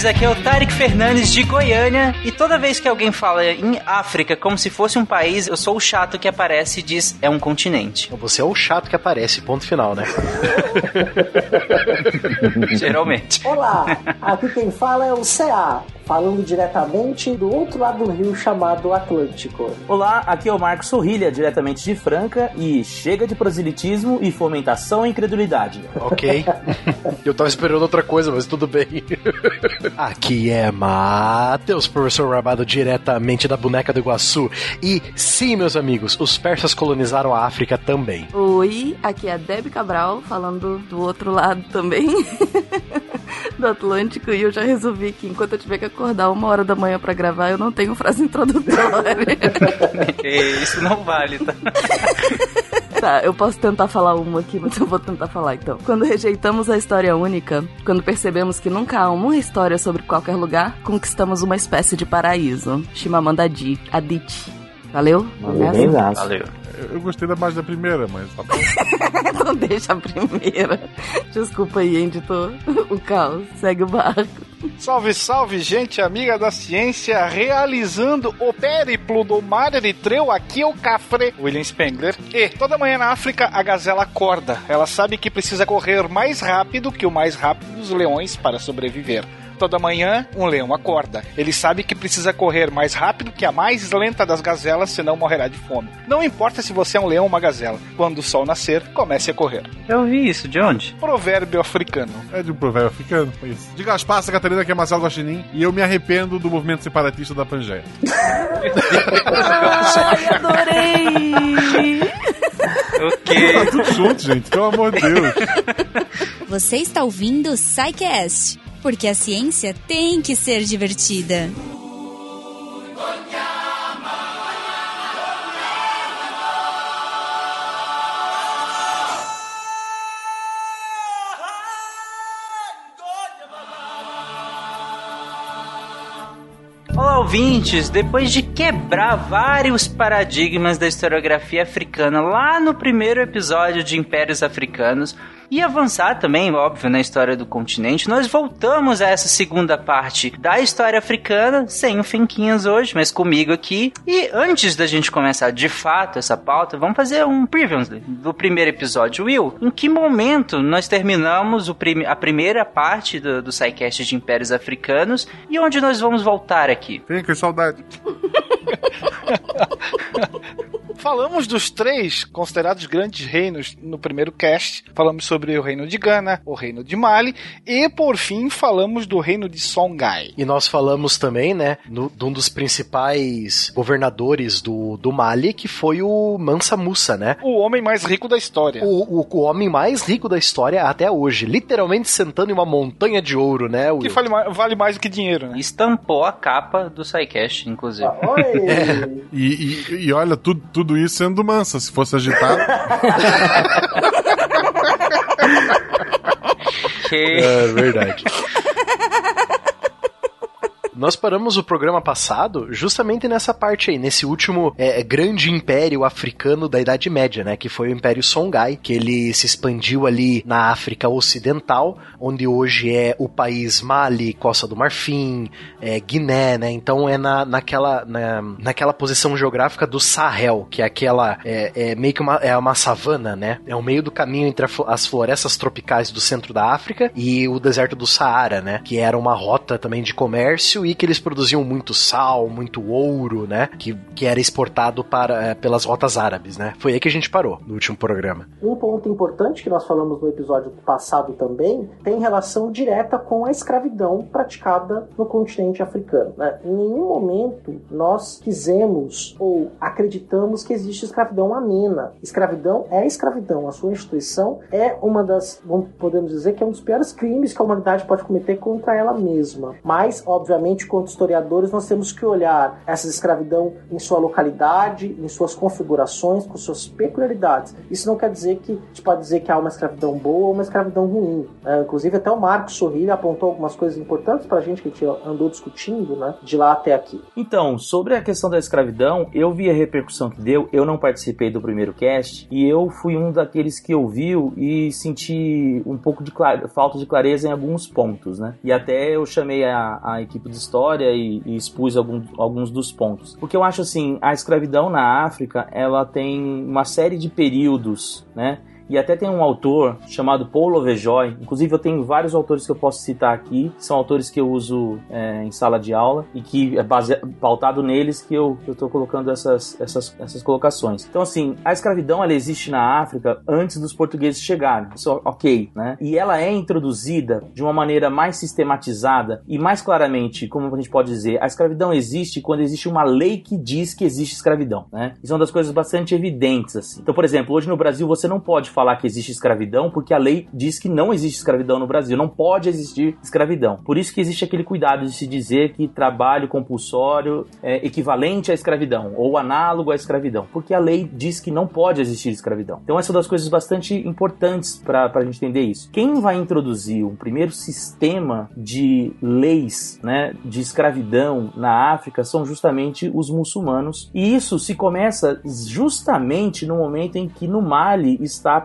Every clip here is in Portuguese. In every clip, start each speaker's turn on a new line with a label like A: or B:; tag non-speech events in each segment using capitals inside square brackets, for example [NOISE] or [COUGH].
A: ouvintes, aqui é o Tarek Fernandes de Goiânia e toda vez que alguém fala em África como se fosse um país, eu sou o chato que aparece e diz é um continente.
B: Você é o chato que aparece, ponto final, né? [LAUGHS]
A: Geralmente.
C: Olá, [LAUGHS] aqui quem fala é o CA, falando diretamente do outro lado do rio chamado Atlântico.
D: Olá, aqui é o Marcos Sorrilha, diretamente de Franca, e chega de proselitismo e fomentação à incredulidade.
B: Ok. [LAUGHS] Eu tava esperando outra coisa, mas tudo bem. [LAUGHS] Aqui é Matheus, professor Rabado, diretamente da boneca do Iguaçu. E sim, meus amigos, os persas colonizaram a África também.
E: Oi, aqui é a Debbie Cabral, falando do outro lado também. [LAUGHS] do Atlântico e eu já resolvi que enquanto eu tiver que acordar uma hora da manhã para gravar, eu não tenho frase introdutória. [LAUGHS]
A: Isso não vale, tá?
E: Tá, eu posso tentar falar uma aqui, mas eu vou tentar falar então. Quando rejeitamos a história única, quando percebemos que nunca há uma história sobre qualquer lugar, conquistamos uma espécie de paraíso. Chimamanda Adichie. Valeu?
F: Valeu.
A: Valeu.
F: Eu gostei da mais da primeira, mas tá bom. [LAUGHS]
E: Não deixa a primeira. Desculpa aí, editor. O caos. Segue o barco.
G: Salve, salve, gente amiga da ciência, realizando o périplo do mar Eritreu, aqui é o Cafre, William Spengler. E toda manhã na África a gazela acorda. Ela sabe que precisa correr mais rápido que o mais rápido dos leões para sobreviver. Toda manhã, um leão acorda. Ele sabe que precisa correr mais rápido que a mais lenta das gazelas, senão morrerá de fome. Não importa se você é um leão ou uma gazela. Quando o sol nascer, comece a correr.
A: Eu ouvi isso, de onde?
G: Provérbio africano.
F: É de um provérbio africano, foi isso. Diga as passas, Catarina, que é Marcelo Guaxinim, e eu me arrependo do movimento separatista da Pangeia.
E: Ai, adorei!
A: Ok.
F: Tá tudo junto, gente, pelo amor de Deus.
H: Você está ouvindo o SciCast, porque a ciência tem que ser divertida.
A: Ouvintes! Depois de quebrar vários paradigmas da historiografia africana lá no primeiro episódio de Impérios Africanos e avançar também, óbvio, na história do continente, nós voltamos a essa segunda parte da história africana, sem o Finquinhas hoje, mas comigo aqui. E antes da gente começar de fato essa pauta, vamos fazer um preview do primeiro episódio. Will, em que momento nós terminamos o prim a primeira parte do, do SciCast de Impérios Africanos e onde nós vamos voltar aqui?
F: Vem, que saudade. [LAUGHS]
G: Falamos dos três considerados grandes reinos no primeiro cast. Falamos sobre o reino de Gana, o reino de Mali e, por fim, falamos do reino de Songhai.
B: E nós falamos também, né, no, de um dos principais governadores do, do Mali, que foi o Mansa Musa, né?
G: O homem mais rico da história.
B: O, o, o homem mais rico da história até hoje. Literalmente sentando em uma montanha de ouro, né?
G: Que vale, vale mais do que dinheiro, né?
A: Estampou a capa do SciCast, inclusive.
C: Oi! [LAUGHS]
F: E, e- e olha, tudo, tudo isso sendo mansa. Se fosse agitado,
A: Que- [LAUGHS]
B: É verdade. Nós paramos o programa passado justamente nessa parte aí, nesse último é, grande império africano da Idade Média, né? Que foi o Império Songhai, que ele se expandiu ali na África Ocidental, onde hoje é o país Mali, Costa do Marfim, é, Guiné, né? Então é na, naquela, na, naquela posição geográfica do Sahel, que é aquela, é, é meio que uma, é uma savana, né? É o meio do caminho entre as florestas tropicais do centro da África e o deserto do Saara, né? Que era uma rota também de comércio e que eles produziam muito sal, muito ouro, né? Que, que era exportado para, é, pelas rotas árabes, né? Foi aí que a gente parou no último programa.
C: Um ponto importante que nós falamos no episódio passado também tem relação direta com a escravidão praticada no continente africano. né? Em nenhum momento nós quisemos ou acreditamos que existe escravidão amena. Escravidão é escravidão. A sua instituição é uma das, podemos dizer que é um dos piores crimes que a humanidade pode cometer contra ela mesma. Mas, obviamente, gente, quanto historiadores, nós temos que olhar essa escravidão em sua localidade, em suas configurações, com suas peculiaridades. Isso não quer dizer que a gente pode dizer que há uma escravidão boa ou uma escravidão ruim. É, inclusive, até o Marcos Sorrilha apontou algumas coisas importantes para a gente que a gente andou discutindo, né, de lá até aqui.
D: Então, sobre a questão da escravidão, eu vi a repercussão que deu, eu não participei do primeiro cast, e eu fui um daqueles que ouviu e senti um pouco de falta de clareza em alguns pontos, né? E até eu chamei a, a equipe de história e, e expus algum, alguns dos pontos. Porque eu acho assim, a escravidão na África, ela tem uma série de períodos, né? E até tem um autor chamado Paul Lovejoy. Inclusive, eu tenho vários autores que eu posso citar aqui. São autores que eu uso é, em sala de aula e que é base... pautado neles que eu estou colocando essas, essas, essas colocações. Então, assim, a escravidão ela existe na África antes dos portugueses chegarem. Isso ok, né? E ela é introduzida de uma maneira mais sistematizada e mais claramente, como a gente pode dizer, a escravidão existe quando existe uma lei que diz que existe escravidão, né? Isso é uma das coisas bastante evidentes, assim. Então, por exemplo, hoje no Brasil você não pode falar que existe escravidão, porque a lei diz que não existe escravidão no Brasil, não pode existir escravidão. Por isso que existe aquele cuidado de se dizer que trabalho compulsório é equivalente à escravidão ou análogo à escravidão, porque a lei diz que não pode existir escravidão. Então essa é uma das coisas bastante importantes para a gente entender isso. Quem vai introduzir um primeiro sistema de leis, né, de escravidão na África são justamente os muçulmanos, e isso se começa justamente no momento em que no Mali está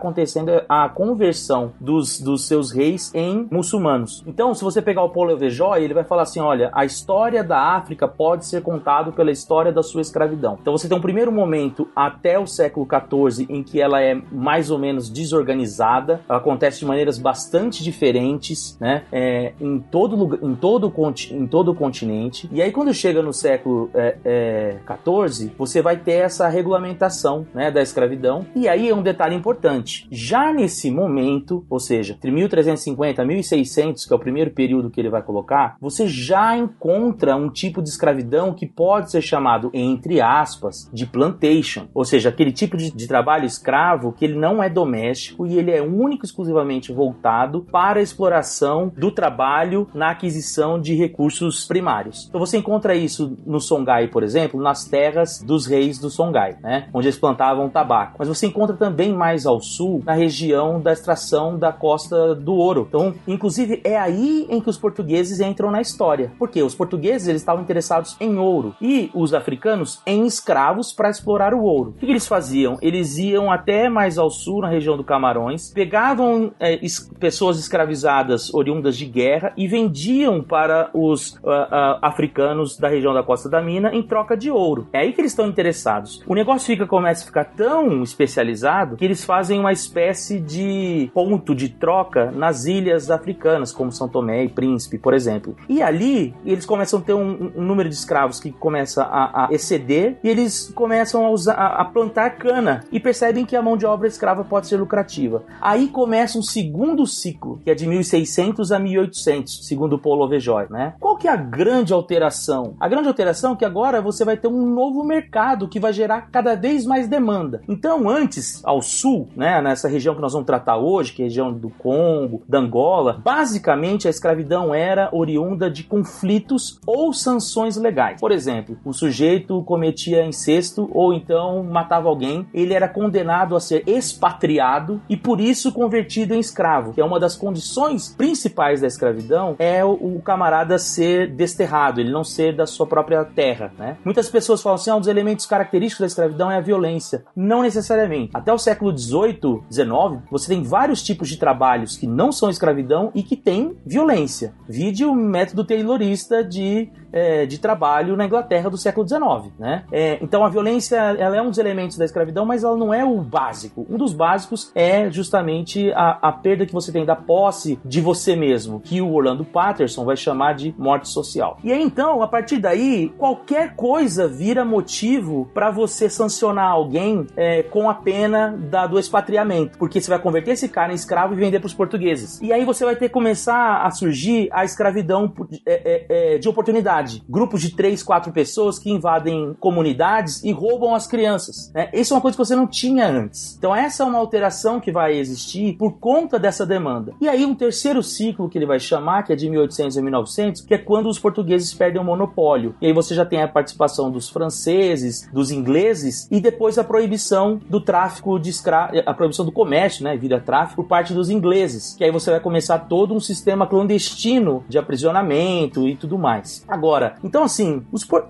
D: a conversão dos, dos seus reis em muçulmanos. Então, se você pegar o Paulo Vejoy, ele vai falar assim: olha, a história da África pode ser contado pela história da sua escravidão. Então, você tem um primeiro momento até o século XIV em que ela é mais ou menos desorganizada, ela acontece de maneiras bastante diferentes, né? É, em todo lugar, em todo em todo o continente. E aí, quando chega no século é, é, XIV, você vai ter essa regulamentação, né, da escravidão. E aí é um detalhe importante já nesse momento, ou seja, entre 1350 e 1600, que é o primeiro período que ele vai colocar, você já encontra um tipo de escravidão que pode ser chamado, entre aspas, de plantation, ou seja, aquele tipo de, de trabalho escravo que ele não é doméstico e ele é único e exclusivamente voltado para a exploração do trabalho na aquisição de recursos primários. Então você encontra isso no Songhai, por exemplo, nas terras dos reis do Songhai, né, onde eles plantavam tabaco. Mas você encontra também mais ao sul na região da extração da costa do ouro. Então, inclusive, é aí em que os portugueses entram na história. Porque os portugueses eles estavam interessados em ouro e os africanos em escravos para explorar o ouro. O que, que, eles faziam? Eles iam até mais ao sul, na região do Camarões, pegavam é, es pessoas escravizadas oriundas de guerra e vendiam para os uh, uh, africanos da região da Costa da Mina em troca de ouro. É aí que eles estão interessados. O negócio fica começa a ficar tão especializado que eles fazem uma espécie de ponto de troca nas ilhas africanas, como São Tomé e Príncipe, por exemplo. E ali eles começam a ter um, um número de escravos que começa a, a exceder e eles começam a, usar, a, a plantar cana e percebem que a mão de obra escrava pode ser lucrativa. Aí começa um segundo ciclo, que é de 1600 a 1800, segundo Paulo Vejoy, né? Qual que é a grande alteração? A grande alteração é que agora você vai ter um novo mercado que vai gerar cada vez mais demanda. Então, antes, ao sul, né, nessa região que nós vamos tratar hoje, que é a região do Congo, da Angola, basicamente a escravidão era oriunda de conflitos ou sanções legais. Por exemplo, o sujeito cometia incesto ou então matava alguém, ele era condenado a ser expatriado e por isso convertido em escravo, que é uma das condições principais da escravidão, é o, camarada ser desterrado, ele não ser da sua própria terra, né? Muitas pessoas falam assim, ah, um dos elementos característicos da escravidão é a violência. Não necessariamente. Até o século XVIII, 19, você tem vários tipos de trabalhos que não são escravidão e que têm violência. Vide o método taylorista de, é, de trabalho na Inglaterra do século 19, né? É, então a violência ela é um dos elementos da escravidão, mas ela não é o básico. Um dos básicos é justamente a, a perda que você tem da posse de você mesmo, que o Orlando Patterson vai chamar de morte social. E aí então, a partir daí, qualquer coisa vira motivo para você sancionar alguém é, com a pena da, do expatriamento porque você vai converter esse cara em escravo e vender para os portugueses. E aí você vai ter que começar a surgir a escravidão é, é, é, de oportunidade. Grupos de três, quatro pessoas que invadem comunidades e roubam as crianças. Né? Isso é uma coisa que você não tinha antes. Então essa é uma alteração que vai existir por conta dessa demanda. E aí um terceiro ciclo que ele vai chamar, que é de 1800 a 1900, que é quando os portugueses perdem o monopólio. E aí você já tem a participação dos franceses, dos ingleses e depois a proibição do tráfico de escravos, a proibição do comércio, né, vira tráfico por parte dos ingleses. Que aí você vai começar todo um sistema clandestino de aprisionamento e tudo mais. Agora, então assim,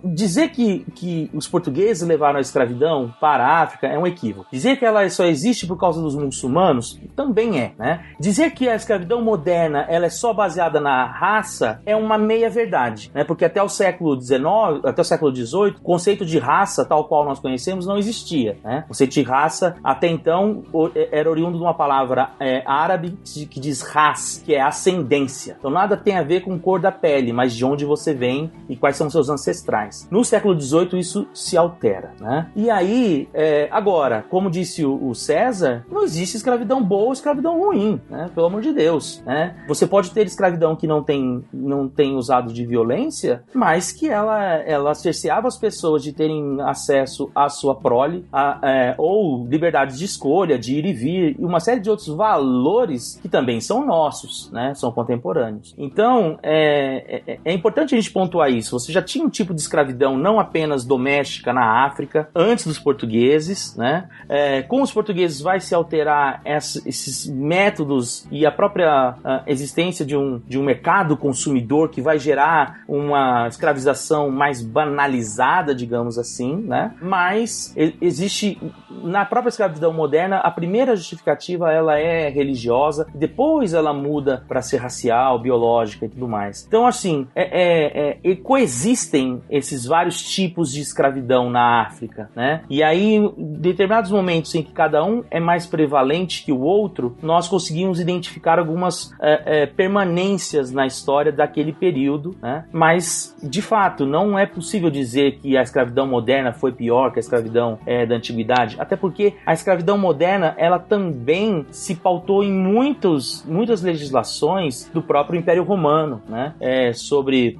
D: dizer que, que os portugueses levaram a escravidão para a África é um equívoco. Dizer que ela só existe por causa dos muçulmanos também é, né? Dizer que a escravidão moderna ela é só baseada na raça é uma meia verdade, né? Porque até o século XIX, até o século XVIII, o conceito de raça tal qual nós conhecemos não existia, né? O conceito de raça até então era oriundo de uma palavra é, árabe que diz ras, que é ascendência. Então nada tem a ver com cor da pele, mas de onde você vem e quais são seus ancestrais. No século XVIII isso se altera, né? E aí, é, agora, como disse o, o, César, não existe escravidão boa ou escravidão ruim, né? Pelo amor de Deus, né? Você pode ter escravidão que não tem, não tem usado de violência, mas que ela, ela cerceava as pessoas de terem acesso à sua prole, a, é, ou liberdade de escolha, de ir e vir, e uma série de outros valores que também são nossos, né? São contemporâneos. Então, é, é, é importante a gente pontuar isso. Você já tinha um tipo de escravidão não apenas doméstica na África, antes dos portugueses, né? É, com os portugueses vai se alterar essa, esses métodos e a própria a existência de um, de um mercado consumidor que vai gerar uma escravização mais banalizada, digamos assim, né? Mas existe na própria escravidão moderna a primeira justificativa ela é religiosa, depois ela muda para ser racial, biológica e tudo mais. Então assim é, é, é, coexistem esses vários tipos de escravidão na África, né? E aí em determinados momentos em que cada um é mais prevalente que o outro, nós conseguimos identificar algumas é, é, permanências na história daquele período, né? Mas de fato não é possível dizer que a escravidão moderna foi pior que a escravidão é, da antiguidade, até porque a escravidão moderna ela também se pautou em muitos, muitas legislações do próprio Império Romano, né? É, sobre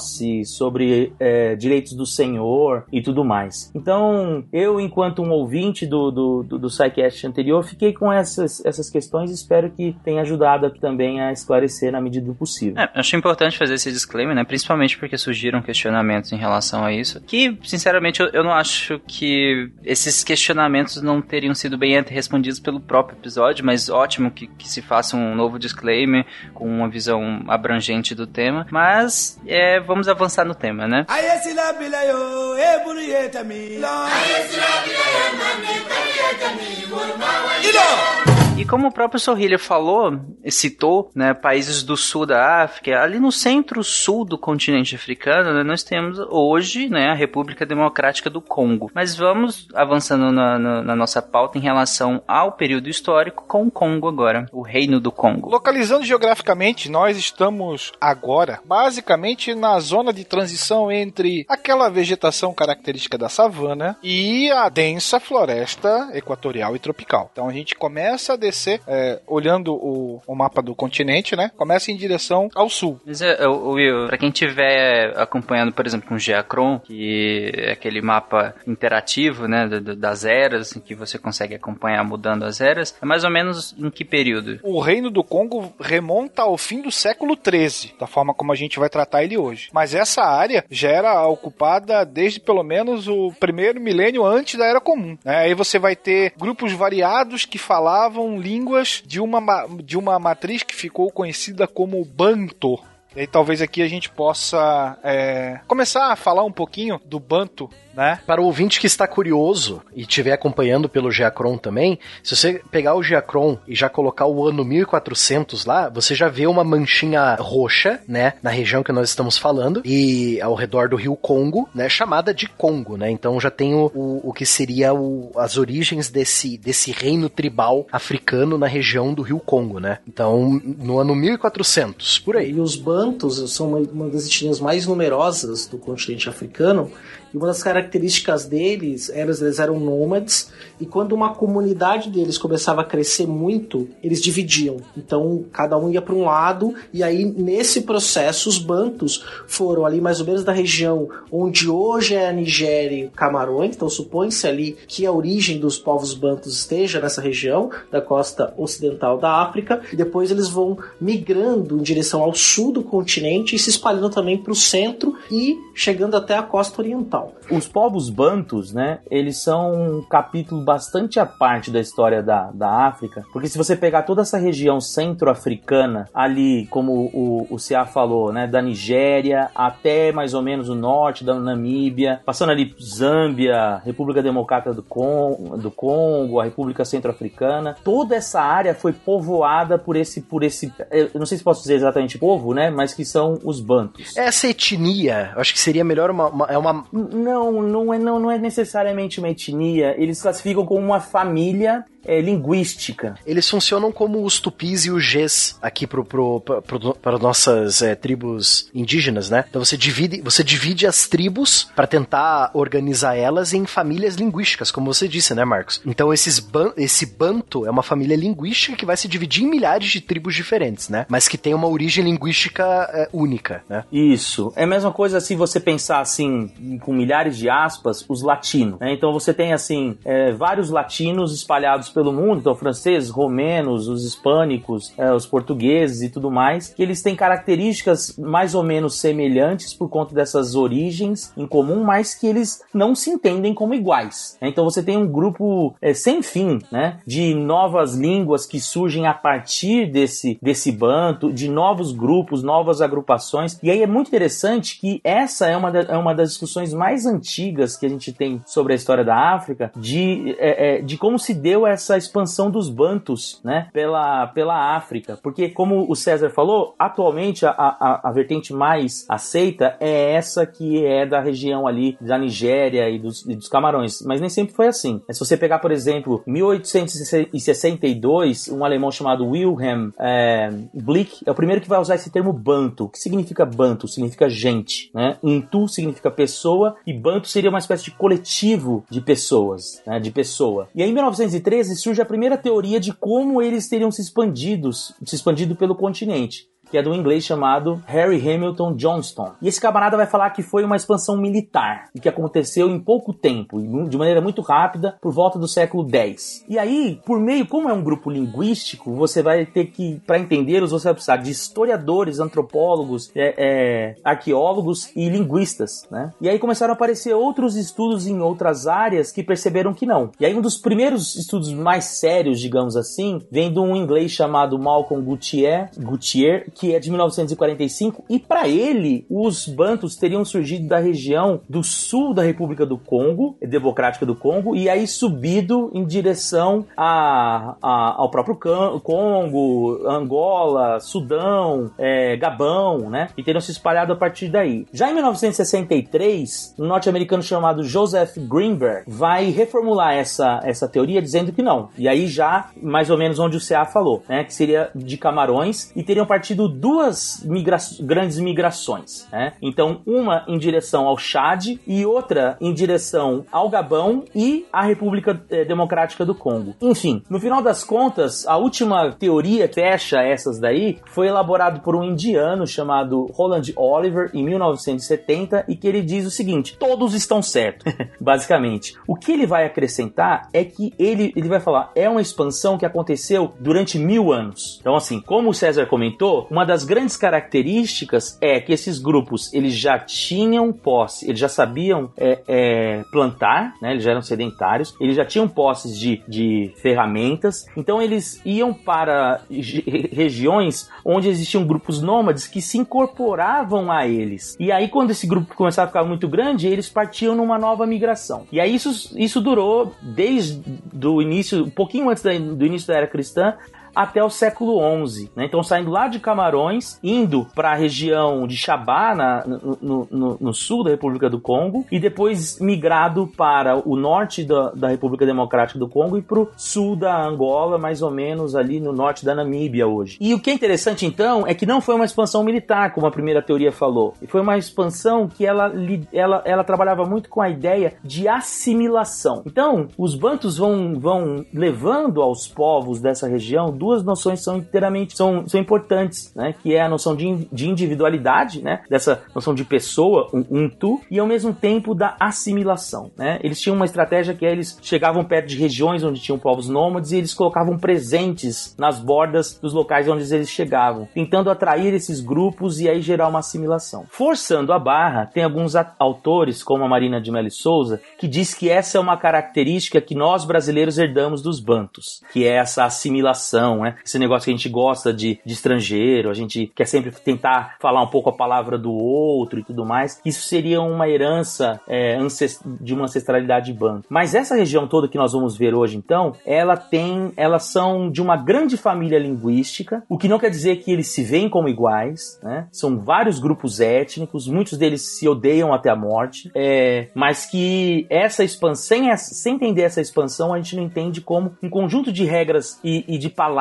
D: posse, sobre é, direitos do senhor e tudo mais. Então eu, enquanto um ouvinte do, do, do, do anterior, fiquei com essas, essas questões e espero que tenha ajudado aqui também a esclarecer na medida do possível.
A: É, acho importante fazer esse disclaimer, né? Principalmente porque surgiram questionamentos em relação a isso. Que, sinceramente, eu, eu não acho que esses questionamentos não teriam sido bem respondidos pelo próprio episódio, mas ótimo que, que se faça um novo disclaimer com uma visão abrangente do tema. Mas é, vamos avançar no tema, né? E como o próprio Sorrilha falou, citou, né, países do sul da África, ali no centro-sul do continente africano, né, nós temos hoje, né, a República Democrática do Congo. Mas vamos avançando na, na, na, nossa pauta em relação ao período histórico com o Congo agora, o Reino do Congo.
G: Localizando geograficamente, nós estamos agora basicamente na zona de transição entre aquela vegetação característica da savana e a densa floresta equatorial e tropical. Então a gente começa a descer, é, olhando o, o, mapa do continente, né? Começa em direção ao sul.
A: Mas, é, Will, pra quem estiver acompanhando, por exemplo, com o Geacron, que é aquele mapa interativo, né, das eras, em que você consegue acompanhar mudando as eras, é mais ou menos em que período?
G: O Reino do Congo remonta ao fim do século XIII, da forma como a gente vai tratar ele hoje. Mas essa área já era ocupada desde pelo menos o primeiro milênio antes da Era Comum. Né? Aí você vai ter grupos variados que falavam línguas de uma, de uma matriz que ficou conhecida como Banto. E aí talvez aqui a gente possa é, começar a falar um pouquinho do Banto né?
B: Para o ouvinte que está curioso e estiver acompanhando pelo Geacron também, se você pegar o Geacron e já colocar o ano 1400 lá, você já vê uma manchinha roxa, né, na região que nós estamos falando e ao redor do rio Congo, né, chamada de Congo, né? Então já tem o, o, o que seria o, as origens desse, desse reino tribal africano na região do rio Congo, né? Então, no ano 1400, por aí.
C: E os Bantos são uma, uma das etnias mais numerosas do continente africano E uma das características deles, eles, eles eram nômades, e quando uma comunidade deles começava a crescer muito, eles dividiam. Então, cada um ia para um lado, e aí nesse processo os bantos foram ali mais ou menos da região onde hoje é a Nigéria e Camarões, então supõe-se ali que a origem dos povos bantos esteja nessa região da costa ocidental da África, e depois eles vão migrando em direção ao sul do continente e se espalhando também para o centro e chegando até a costa oriental.
D: Os povos bantus, né, eles são um capítulo bastante à parte da história da, da África, porque se você pegar toda essa região centro-africana, ali, como o, o Cia falou, né, da Nigéria até mais ou menos o norte da Namíbia, passando ali Zâmbia, República Democrática do Congo, do Congo a República Centro-Africana, toda essa área foi povoada por esse, por esse, eu não sei se posso dizer exatamente povo, né, mas que são os bantus.
B: Essa etnia, acho que seria melhor uma, uma- é uma
D: Não, não é, não, não é necessariamente uma etnia. Eles classificam como uma família é, linguística.
B: Eles funcionam como os tupis e os Gs aqui pro, pro, pro- pro- para nossas é, tribos indígenas, né? Então você divide, você divide as tribos para tentar organizar elas em famílias linguísticas, como você disse, né, Marcos? Então esses ban esse banto é uma família linguística que vai se dividir em milhares de tribos diferentes, né? Mas que tem uma origem linguística é, única, né?
D: Isso. É a mesma coisa se você pensar assim, com milhares de aspas, os latinos. né? Então você tem assim, é, vários latinos espalhados pelo mundo, então franceses, romenos, os hispânicos, é, os portugueses e tudo mais, que eles têm características mais ou menos semelhantes por conta dessas origens em comum, mas que eles não se entendem como iguais. né? Então você tem um grupo é, sem fim, né, de novas línguas que surgem a partir desse desse banto, de novos grupos, novas agrupações. E aí é muito interessante que essa é uma, da- é uma das discussões mais antigas que a gente tem sobre a história da África, de, é, é, de como se deu essa expansão dos bantus, né, pela, pela África. Porque, como o César falou, atualmente a, a, a vertente mais aceita é essa que é da região ali da Nigéria e dos, e dos Camarões. Mas nem sempre foi assim. Se você pegar, por exemplo, 1862, um alemão chamado Wilhelm é, Blick é o primeiro que vai usar esse termo banto. O que significa banto? Significa gente, né? Intu significa pessoa e banto seria uma espécie de coletivo de pessoas, né? De pessoa. E aí, em 1913 surge a primeira teoria de como eles teriam se expandidos, se expandido pelo continente que é um inglês chamado Harry Hamilton Johnston. E esse camarada vai falar que foi uma expansão militar e que aconteceu em pouco tempo, de maneira muito rápida, por volta do século X. E aí, por meio, como é um grupo linguístico, você vai ter que, para entendê-los, você vai precisar de historiadores, antropólogos, é, é, arqueólogos e linguistas, né? E aí começaram a aparecer outros estudos em outras áreas que perceberam que não. E aí um dos primeiros estudos mais sérios, digamos assim, vem de um inglês chamado Malcolm Gutierre, Gutierre que é de 1945, e para ele, os bantus teriam surgido da região do sul da República do Congo, Democrática do Congo, e aí subido em direção a, a- ao próprio Congo, Angola, Sudão, é, Gabão, né? E teriam se espalhado a partir daí. Já em 1963, um norte-americano chamado Joseph Greenberg vai reformular essa, essa teoria dizendo que não. E aí já, mais ou menos onde o CA falou, né? Que seria de Camarões e teriam partido duas migra grandes migrações, né? Então, uma em direção ao Chad e outra em direção ao Gabão e à República eh, Democrática do Congo. Enfim, no final das contas, a última teoria que fecha essas daí foi elaborado por um indiano chamado Roland Oliver em 1970 e que ele diz o seguinte: todos estão certos, [LAUGHS] basicamente. O que ele vai acrescentar é que ele, ele vai falar é uma expansão que aconteceu durante mil anos. Então, assim, como o César comentou, uma das grandes características é que esses grupos eles já tinham posse, eles já sabiam é, é, plantar, né? Eles já eram sedentários, eles já tinham posses de, de ferramentas, então eles iam para regiões onde existiam grupos nômades que se incorporavam a eles. E aí, quando esse grupo começava a ficar muito grande, eles partiam numa nova migração. E aí isso, isso durou desde o início, um pouquinho antes da- do início da era cristã, até o século XI. Né? Então, saindo lá de Camarões, indo para a região de Chabá, na, no, no, no, sul da República do Congo, e depois migrado para o norte da, da República Democrática do Congo e para o sul da Angola, mais ou menos ali no norte da Namíbia hoje. E o que é interessante, então, é que não foi uma expansão militar, como a primeira teoria falou, foi uma expansão que ela, ela, ela trabalhava muito com a ideia de assimilação. Então, os bantos vão, vão levando aos povos dessa região duas noções são inteiramente são, são importantes, né? Que é a noção de, de individualidade, né? Dessa noção de pessoa, um, um tu, e ao mesmo tempo da assimilação, né? Eles tinham uma estratégia que é, eles chegavam perto de regiões onde tinham povos nômades e eles colocavam presentes nas bordas dos locais onde eles chegavam, tentando atrair esses grupos e aí gerar uma assimilação. Forçando a barra, tem alguns autores, como a Marina de Mello Souza, que diz que essa é uma característica que nós brasileiros herdamos dos bantos, que é essa assimilação, né? Esse negócio que a gente gosta de, de estrangeiro, a gente quer sempre tentar falar um pouco a palavra do outro e tudo mais. Isso seria uma herança é, de uma ancestralidade banto. Mas essa região toda que nós vamos ver hoje, então, ela tem, elas são de uma grande família linguística, o que não quer dizer que eles se veem como iguais, né? São vários grupos étnicos, muitos deles se odeiam até a morte, é, mas que essa expansão, sem, sem entender essa expansão, a gente não entende como um conjunto de regras e, e de palavras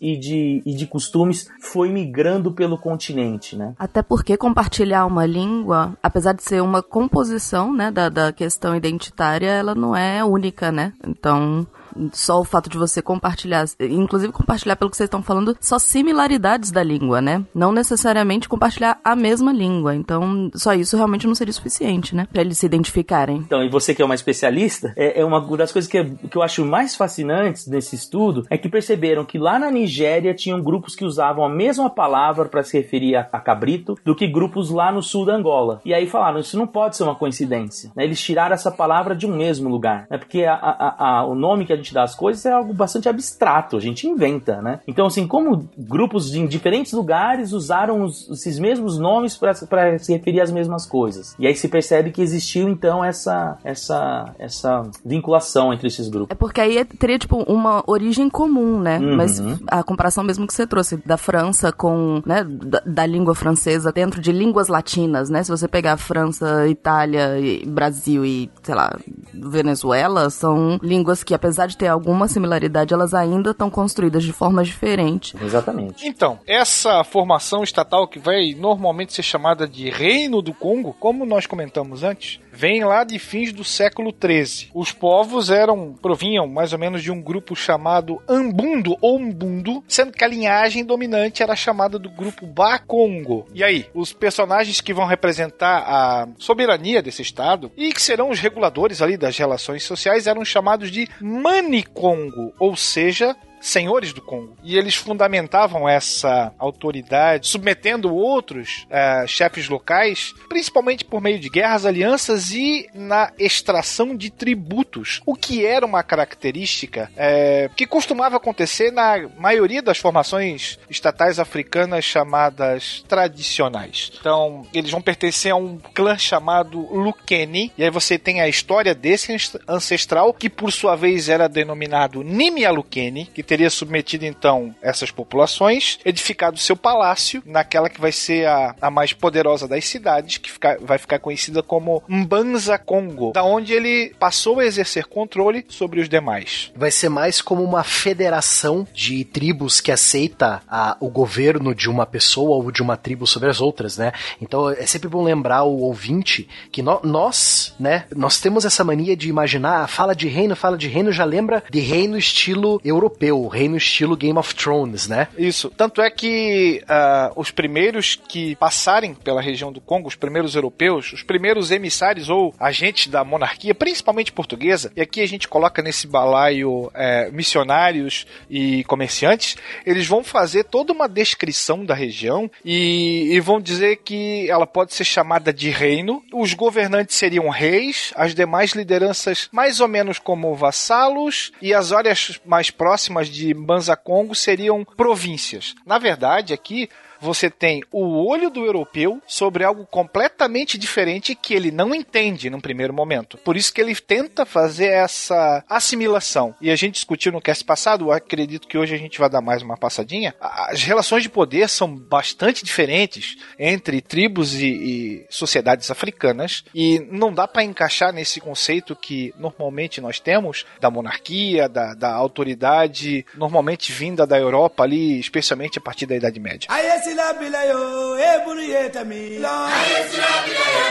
D: e de, e de costumes foi migrando pelo continente, né?
E: Até porque compartilhar uma língua, apesar de ser uma composição, né, da, da questão identitária, ela não é única, né? Então, só o fato de você compartilhar, inclusive compartilhar pelo que vocês estão falando, só similaridades da língua, né? Não necessariamente compartilhar a mesma língua. Então, só isso realmente não seria suficiente, né? Pra eles se identificarem.
D: Então, e você que é uma especialista, é, é uma das coisas que, que eu acho mais fascinantes nesse estudo é que perceberam que lá na Nigéria tinham grupos que usavam a mesma palavra para se referir a, a, cabrito do que grupos lá no sul da Angola. E aí falaram, isso não pode ser uma coincidência. Né? Eles tiraram essa palavra de um mesmo lugar. Né? Porque a, a, o nome que a gente dá às coisas é algo bastante abstrato, a gente inventa, né? Então, assim, como grupos em diferentes lugares usaram os, esses mesmos nomes para se referir às mesmas coisas. E aí se percebe que existiu, então, essa, essa, essa vinculação entre esses grupos.
E: É porque aí teria, tipo, uma origem comum, né? Uhum. Mas a comparação mesmo que você trouxe da França com, né, da, da, língua francesa dentro de línguas latinas, né? Se você pegar França, Itália, Brasil e, sei lá, Venezuela, são línguas que, apesar de ter alguma similaridade, elas ainda estão construídas de forma diferente.
D: Exatamente.
G: Então, essa formação estatal que vai normalmente ser chamada de Reino do Congo, como nós comentamos antes, vem lá de fins do século XIII. Os povos eram provinham mais ou menos de um grupo chamado Ambundo ou Mbundo, sendo que a linhagem dominante era chamada do grupo Bakongo. E aí, os personagens que vão representar a soberania desse estado e que serão os reguladores ali das relações sociais eram chamados de Manikongo, ou seja, senhores do Congo. E eles fundamentavam essa autoridade, submetendo outros uh, chefes locais, principalmente por meio de guerras, alianças e na extração de tributos, o que era uma característica é, que costumava acontecer na maioria das formações estatais africanas chamadas tradicionais. Então, eles vão pertencer a um clã chamado Lukeni, e aí você tem a história desse ancestral, que por sua vez era denominado Nimialukeni, que teria submetido então essas populações, edificado seu palácio naquela que vai ser a, a mais poderosa das cidades, que fica, vai ficar conhecida como Mbanza Congo, da onde ele passou a exercer controle sobre os demais.
B: Vai ser mais como uma federação de tribos que aceita a, o governo de uma pessoa ou de uma tribo sobre as outras, né? Então é sempre bom lembrar o ouvinte que no, nós, né, nós temos essa mania de imaginar, fala de reino, fala de reino, já lembra de reino estilo europeu, reino estilo Game of Thrones, né?
G: Isso. Tanto é que uh, os primeiros que passarem pela região do Congo, os primeiros europeus, os primeiros emissários ou agentes da monarquia, principalmente portuguesa, e aqui a gente coloca nesse balaio é, missionários e comerciantes, eles vão fazer toda uma descrição da região e, e vão dizer que ela pode ser chamada de reino, os governantes seriam reis, as demais lideranças mais ou menos como vassalos e as áreas mais próximas de Mbanza Congo seriam províncias. Na verdade, aqui você tem o olho do europeu sobre algo completamente diferente que ele não entende num primeiro momento. Por isso que ele tenta fazer essa assimilação. E a gente discutiu no cast passado, acredito que hoje a gente vai dar mais uma passadinha. As relações de poder são bastante diferentes entre tribos e, e sociedades africanas e não dá para encaixar nesse conceito que normalmente nós temos da monarquia, da, da autoridade, normalmente vinda da Europa ali, especialmente a partir da Idade Média.
I: sila bila yo e buru ye tami la sila bila yo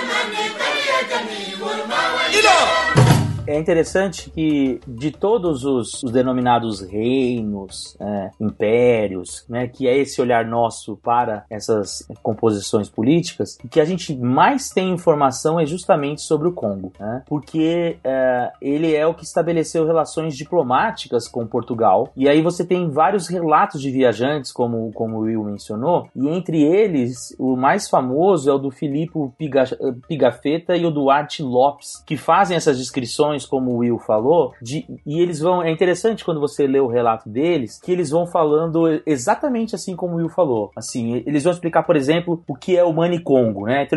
I: ye tami wa
D: É interessante que de todos os, os denominados reinos, é, impérios, né, que é esse olhar nosso para essas composições políticas, o que a gente mais tem informação é justamente sobre o Congo, né, porque é, ele é o que estabeleceu relações diplomáticas com Portugal. E aí você tem vários relatos de viajantes, como, como o Will mencionou, e entre eles o mais famoso é o do Filipe Pigafetta e o Duarte Lopes, que fazem essas descrições como o Will falou, de, e eles vão. É interessante quando você lê o relato deles, que eles vão falando exatamente assim como o Will falou. Assim, eles vão explicar, por exemplo, o que é o Congo, né?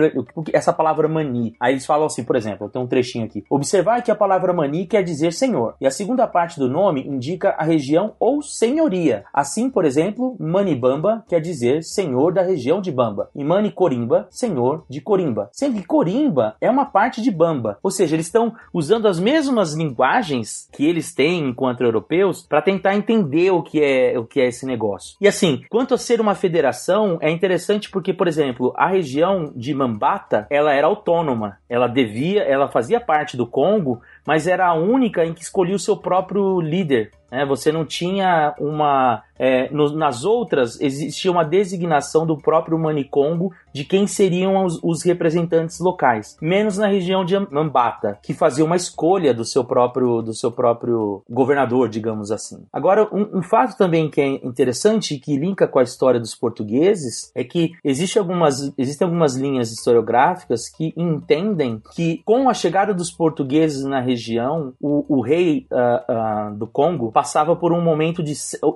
D: Essa palavra mani. Aí eles falam assim, por exemplo, tem um trechinho aqui. Observar que a palavra mani quer dizer senhor, e a segunda parte do nome indica a região ou senhoria. Assim, por exemplo, Manibamba quer dizer senhor da região de Bamba, e Manicorimba, senhor de Corimba. Sendo que Corimba é uma parte de Bamba, ou seja, eles estão usando as mesmas linguagens que eles têm enquanto europeus para tentar entender o que é o que é esse negócio. E assim, quanto a ser uma federação, é interessante porque, por exemplo, a região de Mambata, ela era autônoma, ela devia, ela fazia parte do Congo, mas era a única em que escolhia o seu próprio líder. Né? Você não tinha uma é, no, nas outras, existia uma designação do próprio Manicongo de quem seriam os, os, representantes locais, menos na região de Mambata, que fazia uma escolha do seu próprio, do seu próprio governador, digamos assim. Agora, um, um fato também que é interessante e que linka com a história dos portugueses é que existe algumas, existem algumas linhas historiográficas que entendem que com a chegada dos portugueses na região, o, o rei uh, uh, do Congo passava por um momento de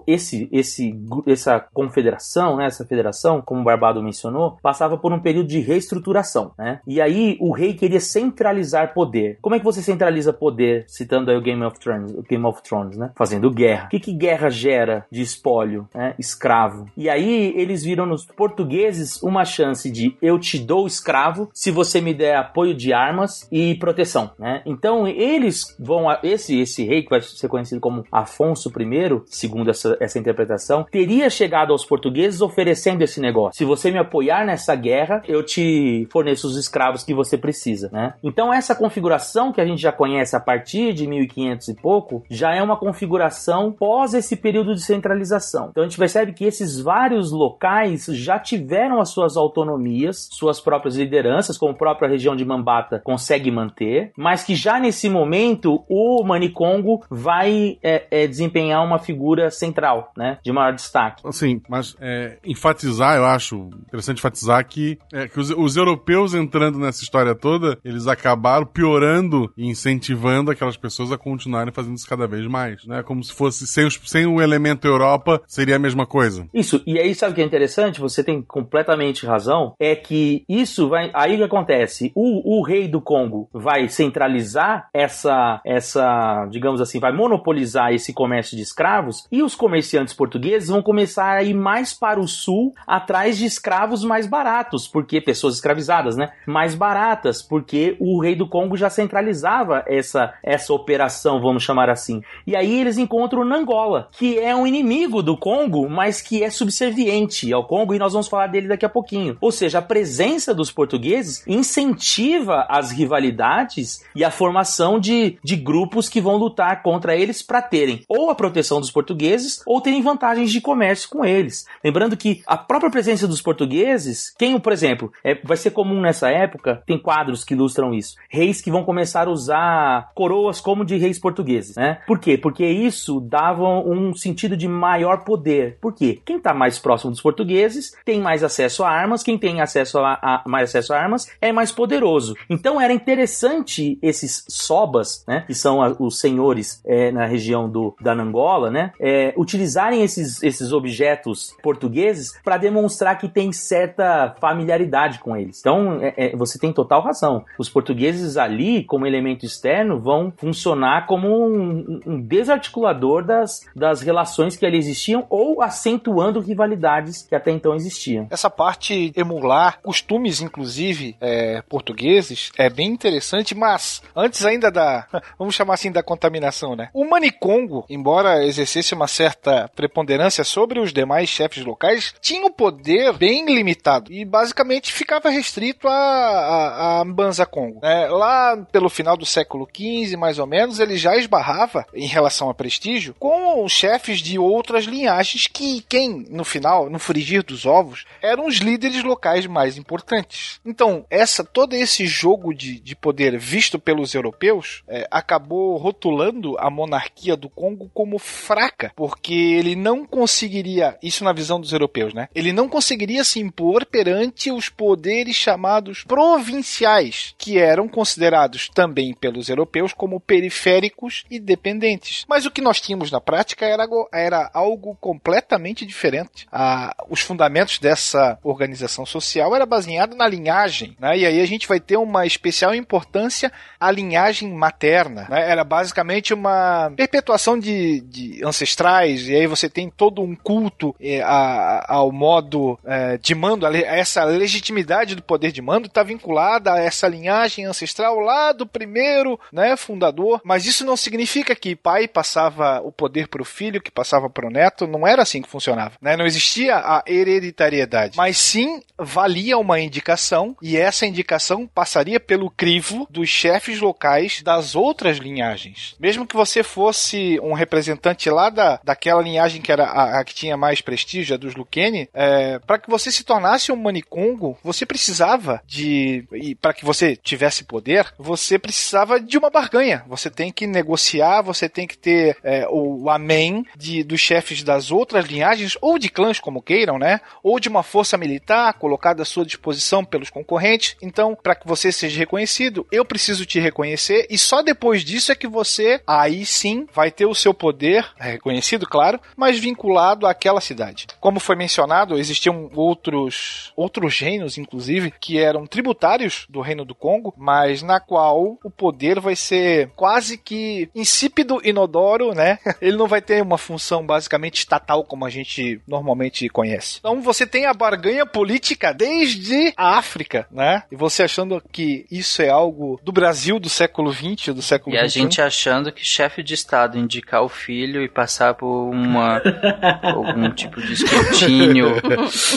D: esse esse, essa confederação, né, essa federação, como o Barbado mencionou, passava por um período de reestruturação, né? E aí o rei queria centralizar poder. Como é que você centraliza poder, citando aí o Game of Thrones, o Game of Thrones, né? Fazendo guerra. O que, que guerra gera de espólio, né? Escravo. E aí eles viram nos portugueses uma chance de eu te dou escravo se você me der apoio de armas e proteção, né? Então eles vão esse esse rei que vai ser conhecido como Afonso I, segundo essa, essa interpretação teria chegado aos portugueses oferecendo esse negócio. Se você me apoiar nessa guerra, eu te forneço os escravos que você precisa, né? Então essa configuração que a gente já conhece a partir de 1500 e pouco, já é uma configuração pós esse período de centralização. Então a gente percebe que esses vários locais já tiveram as suas autonomias, suas próprias lideranças, como a própria região de Mambata consegue manter, mas que já nesse momento o Manicongo vai é, é, desempenhar uma figura central, né? De maior destaque.
F: Sim, mas é, enfatizar, eu acho interessante enfatizar que, é, que os, os, europeus entrando nessa história toda, eles acabaram piorando e incentivando aquelas pessoas a continuarem fazendo isso cada vez mais, né? Como se fosse, sem, os, sem o elemento Europa, seria a mesma coisa.
D: Isso, e aí sabe o que é interessante? Você tem completamente razão, é que isso vai, aí o que acontece? O, o rei do Congo vai centralizar essa, essa, digamos assim, vai monopolizar esse comércio de escravos e os comerciantes portugueses vão começar a ir mais para o sul atrás de escravos mais baratos, porque pessoas escravizadas, né? Mais baratas, porque o rei do Congo já centralizava essa essa operação, vamos chamar assim. E aí eles encontram Nangola, que é um inimigo do Congo, mas que é subserviente ao Congo e nós vamos falar dele daqui a pouquinho. Ou seja, a presença dos portugueses incentiva as rivalidades e a formação de, de grupos que vão lutar contra eles para terem ou a proteção dos portugueses ou terem vantagens de comércio com eles. Lembrando que a própria presença dos portugueses, quem, por exemplo, é, vai ser comum nessa época, tem quadros que ilustram isso. Reis que vão começar a usar coroas como de reis portugueses, né? Por quê? Porque isso dava um sentido de maior poder. Por quê? Quem está mais próximo dos portugueses tem mais acesso a armas, quem tem acesso a, a, mais acesso a armas é mais poderoso. Então era interessante esses sobas, né? Que são a, os senhores é, na região do, da Angola, né, é, utilizarem esses, esses objetos portugueses para demonstrar que tem certa familiaridade com eles. Então, é, é, você tem total razão. Os portugueses ali, como elemento externo, vão funcionar como um, um desarticulador das, das relações que ali existiam ou acentuando rivalidades que até então existiam.
G: Essa parte emular costumes, inclusive, é, portugueses, é bem interessante, mas antes ainda da, [LAUGHS] vamos chamar assim, da contaminação, né? O Manicongo, embora exercesse uma certa preponderância sobre os demais chefes locais, tinha um poder bem limitado e basicamente ficava restrito a, a, a Mbanza Congo. É, lá pelo final do século XV, mais ou menos, ele já esbarrava, em relação a prestígio, com chefes de outras linhagens que quem, no final, no frigir dos ovos, eram os líderes locais mais importantes. Então, essa todo esse jogo de, de poder visto pelos europeus é, acabou rotulando a monarquia do Congo como fraca, porque ele não conseguiria, isso na visão dos europeus, né? Ele não conseguiria se impor perante os poderes chamados provinciais, que eram considerados também pelos europeus como periféricos e dependentes. Mas o que nós tínhamos na prática era, era algo completamente diferente. Ah, os fundamentos dessa organização social era baseado na linhagem, né? E aí a gente vai ter uma especial importância à linhagem materna, né? Era basicamente uma perpetuação de, de ancestrais, e aí você tem todo um culto eh, a, ao modo eh, de mando, a, essa legitimidade do poder de mando está vinculada a essa linhagem ancestral lá do primeiro né, fundador, mas isso não significa que pai passava o poder para o filho, que passava para o neto, não era assim que funcionava. Né? Não existia a hereditariedade, mas sim valia uma indicação e essa indicação passaria pelo crivo dos chefes locais das outras linhagens. Mesmo que você fosse um representante lá da, daquela linhagem que era a, a que tinha mais prestígio, a dos Lucchini, é, para que você se tornasse um manicongo, você precisava de. E para que você tivesse poder, você precisava de uma barganha. Você tem que negociar, você tem que ter é, o, o amém de, dos chefes das outras linhagens, ou de clãs, como queiram, né? Ou de uma força militar colocada à sua disposição pelos concorrentes. Então, para que você seja reconhecido, eu preciso te reconhecer, e só depois disso é que você, aí sim, vai ter o seu poder, reconhecido, claro, mas vinculado àquela cidade. Como foi mencionado, existiam outros, outros reinos, inclusive, que eram tributários do Reino do Congo, mas na qual o poder vai ser quase que insípido, inodoro, né? [LAUGHS] Ele não vai ter uma função basicamente estatal como a gente normalmente conhece. Então você tem a barganha política desde a África, né? E você achando que isso é algo do Brasil do século XX, do século
A: E a gente achando que chefe de Estado indicar o filho e passar por uma [LAUGHS] algum tipo de escrutínio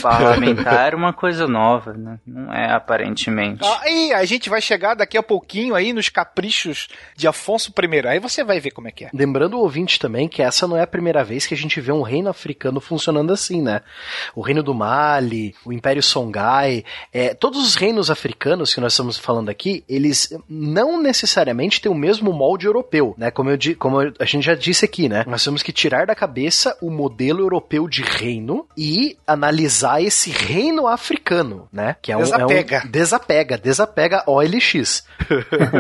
A: parlamentar uma coisa nova, né? Não é aparentemente.
G: Ah, e a gente vai chegar daqui a pouquinho aí nos caprichos de Afonso I. Aí você vai ver como é que é.
B: Lembrando o ouvinte também que essa não é a primeira vez que a gente vê um reino africano funcionando assim, né? O reino do Mali, o Império Songhai, é, todos os reinos africanos que nós estamos falando aqui, eles não necessariamente têm o mesmo molde europeu, né? Como, eu, como a gente já disse aqui, né? Nós temos que tirar da cabeça o modelo europeu de reino e analisar esse reino africano, né? Que é um,
G: desapega.
B: É um, desapega, desapega OLX.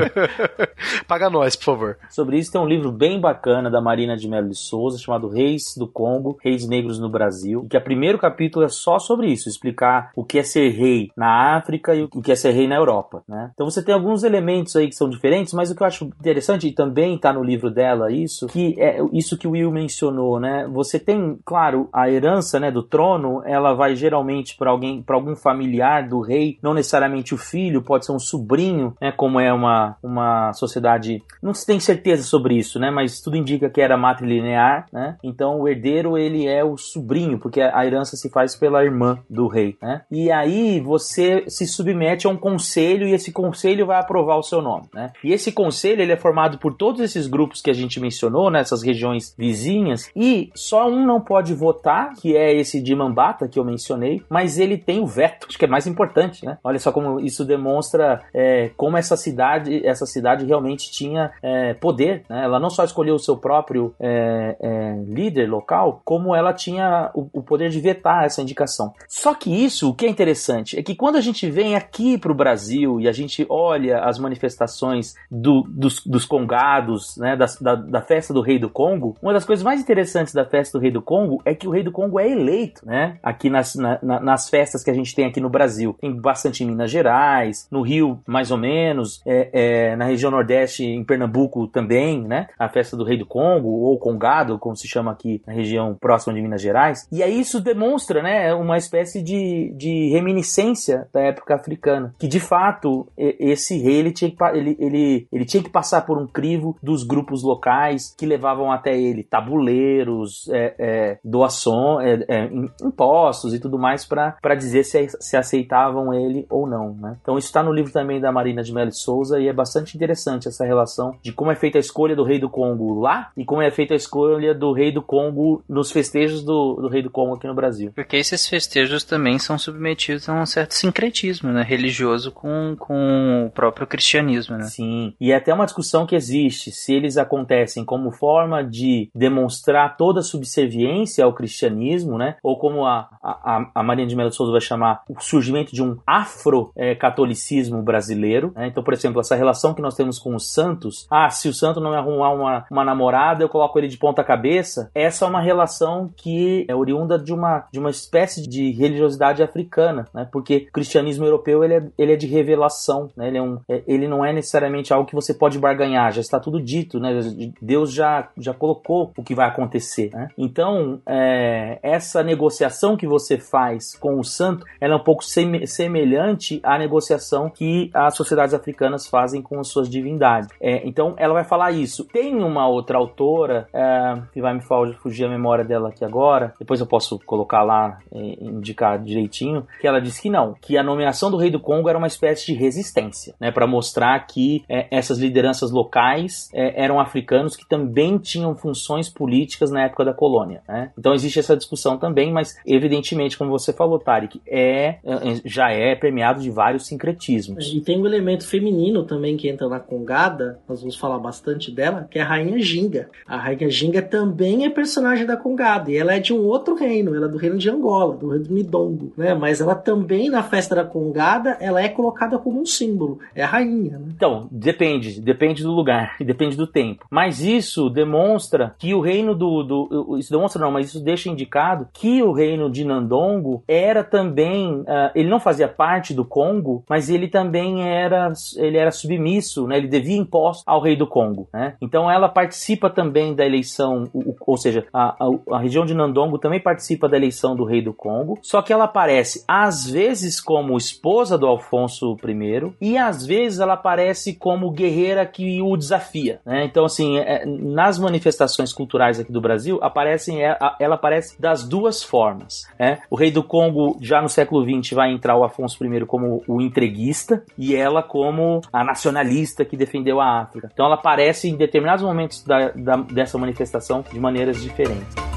B: [LAUGHS] Paga nós, por favor.
D: Sobre isso tem um livro bem bacana da Marina de Melo de Souza, chamado Reis do Congo, Reis Negros no Brasil, que o primeiro capítulo é só sobre isso, explicar o que é ser rei na África e o que é ser rei na Europa, né? Então você tem alguns elementos aí que são diferentes, mas o que eu acho interessante, e também está no livro dela isso, que é isso que o Will mencionou, né? Você tem, claro, a herança, né, do trono, ela vai geralmente para alguém, para algum familiar do rei, não necessariamente o filho, pode ser um sobrinho, né, como é uma, uma sociedade, não se tem certeza sobre isso, né, mas tudo indica que era matrilinear, né? Então o herdeiro ele é o sobrinho, porque a herança se faz pela irmã do rei, né? E aí você se submete a um conselho e esse conselho vai aprovar o seu nome, né? E esse conselho ele é formado por todos esses grupos que a gente mencionou, nessas regiões vizinhas, e só um não pode votar, que é esse de Mambata que eu mencionei, mas ele tem o veto, acho que é mais importante, né? Olha só como isso demonstra é, como essa cidade, essa cidade realmente tinha é, poder, né? Ela não só escolheu o seu próprio é, é líder local, como ela tinha o, o, poder de vetar essa indicação. Só que isso, o que é interessante, é que quando a gente vem aqui para o Brasil e a gente olha as manifestações do, dos, dos congados, né, das, da, da, festa do rei do Congo, uma das coisas mais interessantes da festa do rei do Congo é que o rei do Congo é eleito, né? Aqui nas, na, nas festas que a gente tem aqui no Brasil. Tem bastante em Minas Gerais, no Rio mais ou menos, é, é, na região Nordeste, em Pernambuco também, né? A festa do rei do Congo, ou Congado, como se chama aqui na região próxima de Minas Gerais. E aí isso demonstra, né, uma espécie de, de reminiscência da época africana, que de fato esse rei ele tinha que, ele, ele, ele tinha que passar por um crivo dos grupos locais que levavam até ele tabuleiros, é, é, doações, é, é impostos e tudo mais para dizer se, se aceitavam ele ou não. Né? Então isso está no livro também da Marina de Mello Souza e é bastante interessante essa relação de como é feita a escolha do rei do Congo lá e como é feita a escolha do rei do Congo nos festejos do, do rei do Congo aqui no Brasil.
A: Porque esses festejos também são submetidos a um certo sincretismo né? religioso com, com o próprio cristianismo. Né?
D: Sim, e é até uma discussão que existe se eles acontecem como forma de demonstrar toda a subserviência ao cristianismo, né? ou como a, a, a Maria de Mello Souza vai chamar o surgimento de um afro-catolicismo brasileiro. Né? Então, por exemplo, essa relação que nós temos com os santos, ah, se o santo não me arrumar uma, uma namorada, eu coloco ele de ponta cabeça, essa é uma relação que é oriunda de uma, de uma espécie de religiosidade africana, né? porque o cristianismo europeu ele é, ele é de revelação, né? ele, é um, é, ele não é necessariamente algo que você pode barganhar, já está tudo dito, né? Deus já, já colocou o que vai acontecer. Né? Então, é, essa negociação que você faz com o santo, ela é um pouco semelhante à negociação que as sociedades africanas fazem com as suas divindades. É, então, ela vai falar isso. Tem uma outra autora, é, que vai me fugir a memória dela aqui agora, depois eu posso colocar lá, e indicar direitinho, que ela diz que não, que a nomeação do rei do Congo era uma espécie de resistência, né, para mostrar que é, essas lideranças locais é, eram africanos que também tinham funções políticas na época da colônia. Né? Então existe essa discussão também, mas evidentemente, como você falou, Tarek, é, é já é premiado de vários sincretismos.
C: E tem um elemento feminino também que entra na Congada, nós vamos falar bastante dela, que é a Rainha Ginga. A Rainha Ginga também é personagem da Congada, e ela é de um outro reino, ela é do reino de Angola, do reino do Midongo, né? Mas ela também, na festa da Congada, ela é colocada como um símbolo, é a rainha, né?
D: Então, depende, depende do lugar, [LAUGHS] depende do tempo. Mas isso demonstra que o reino do, do isso demonstra não, mas isso deixa indicado que o reino de Nandongo era também, uh, ele não fazia parte do Congo, mas ele também era, ele era submisso, né? Ele devia impostos ao rei do Congo, né? Então ela participa também da eleição, ou seja, a, a, a região de Nandongo também participa da eleição do rei do Congo, só que ela aparece às vezes como esposa do Alfonso I e às vezes ela aparece como guerreira que o desafia, né? Então assim, é, nas manifestações culturais aqui do Brasil aparecem é, ela aparece das duas formas, né? O rei do Congo já no século XX vai entrar o Afonso I como o entreguista e ela como a nacionalista que defendeu a África. Então ela aparece em determinados momentos da, da, dessa manifestação de maneiras diferentes.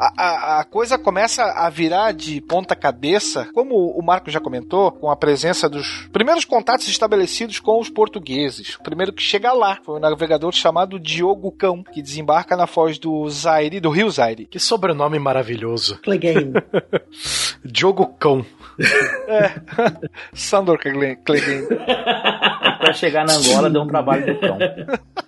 G: A, a, coisa começa a virar de ponta cabeça, como o Marco já comentou, com a presença dos primeiros contatos estabelecidos com os portugueses. O primeiro que chega lá foi um navegador chamado Diogo Cão, que desembarca na foz do Zaire, do rio Zaire.
B: Que sobrenome maravilhoso.
C: Clegane. [LAUGHS]
B: Diogo Cão.
G: é. [LAUGHS] Sandor Clegane.
D: pra chegar na Angola deu um trabalho do cão.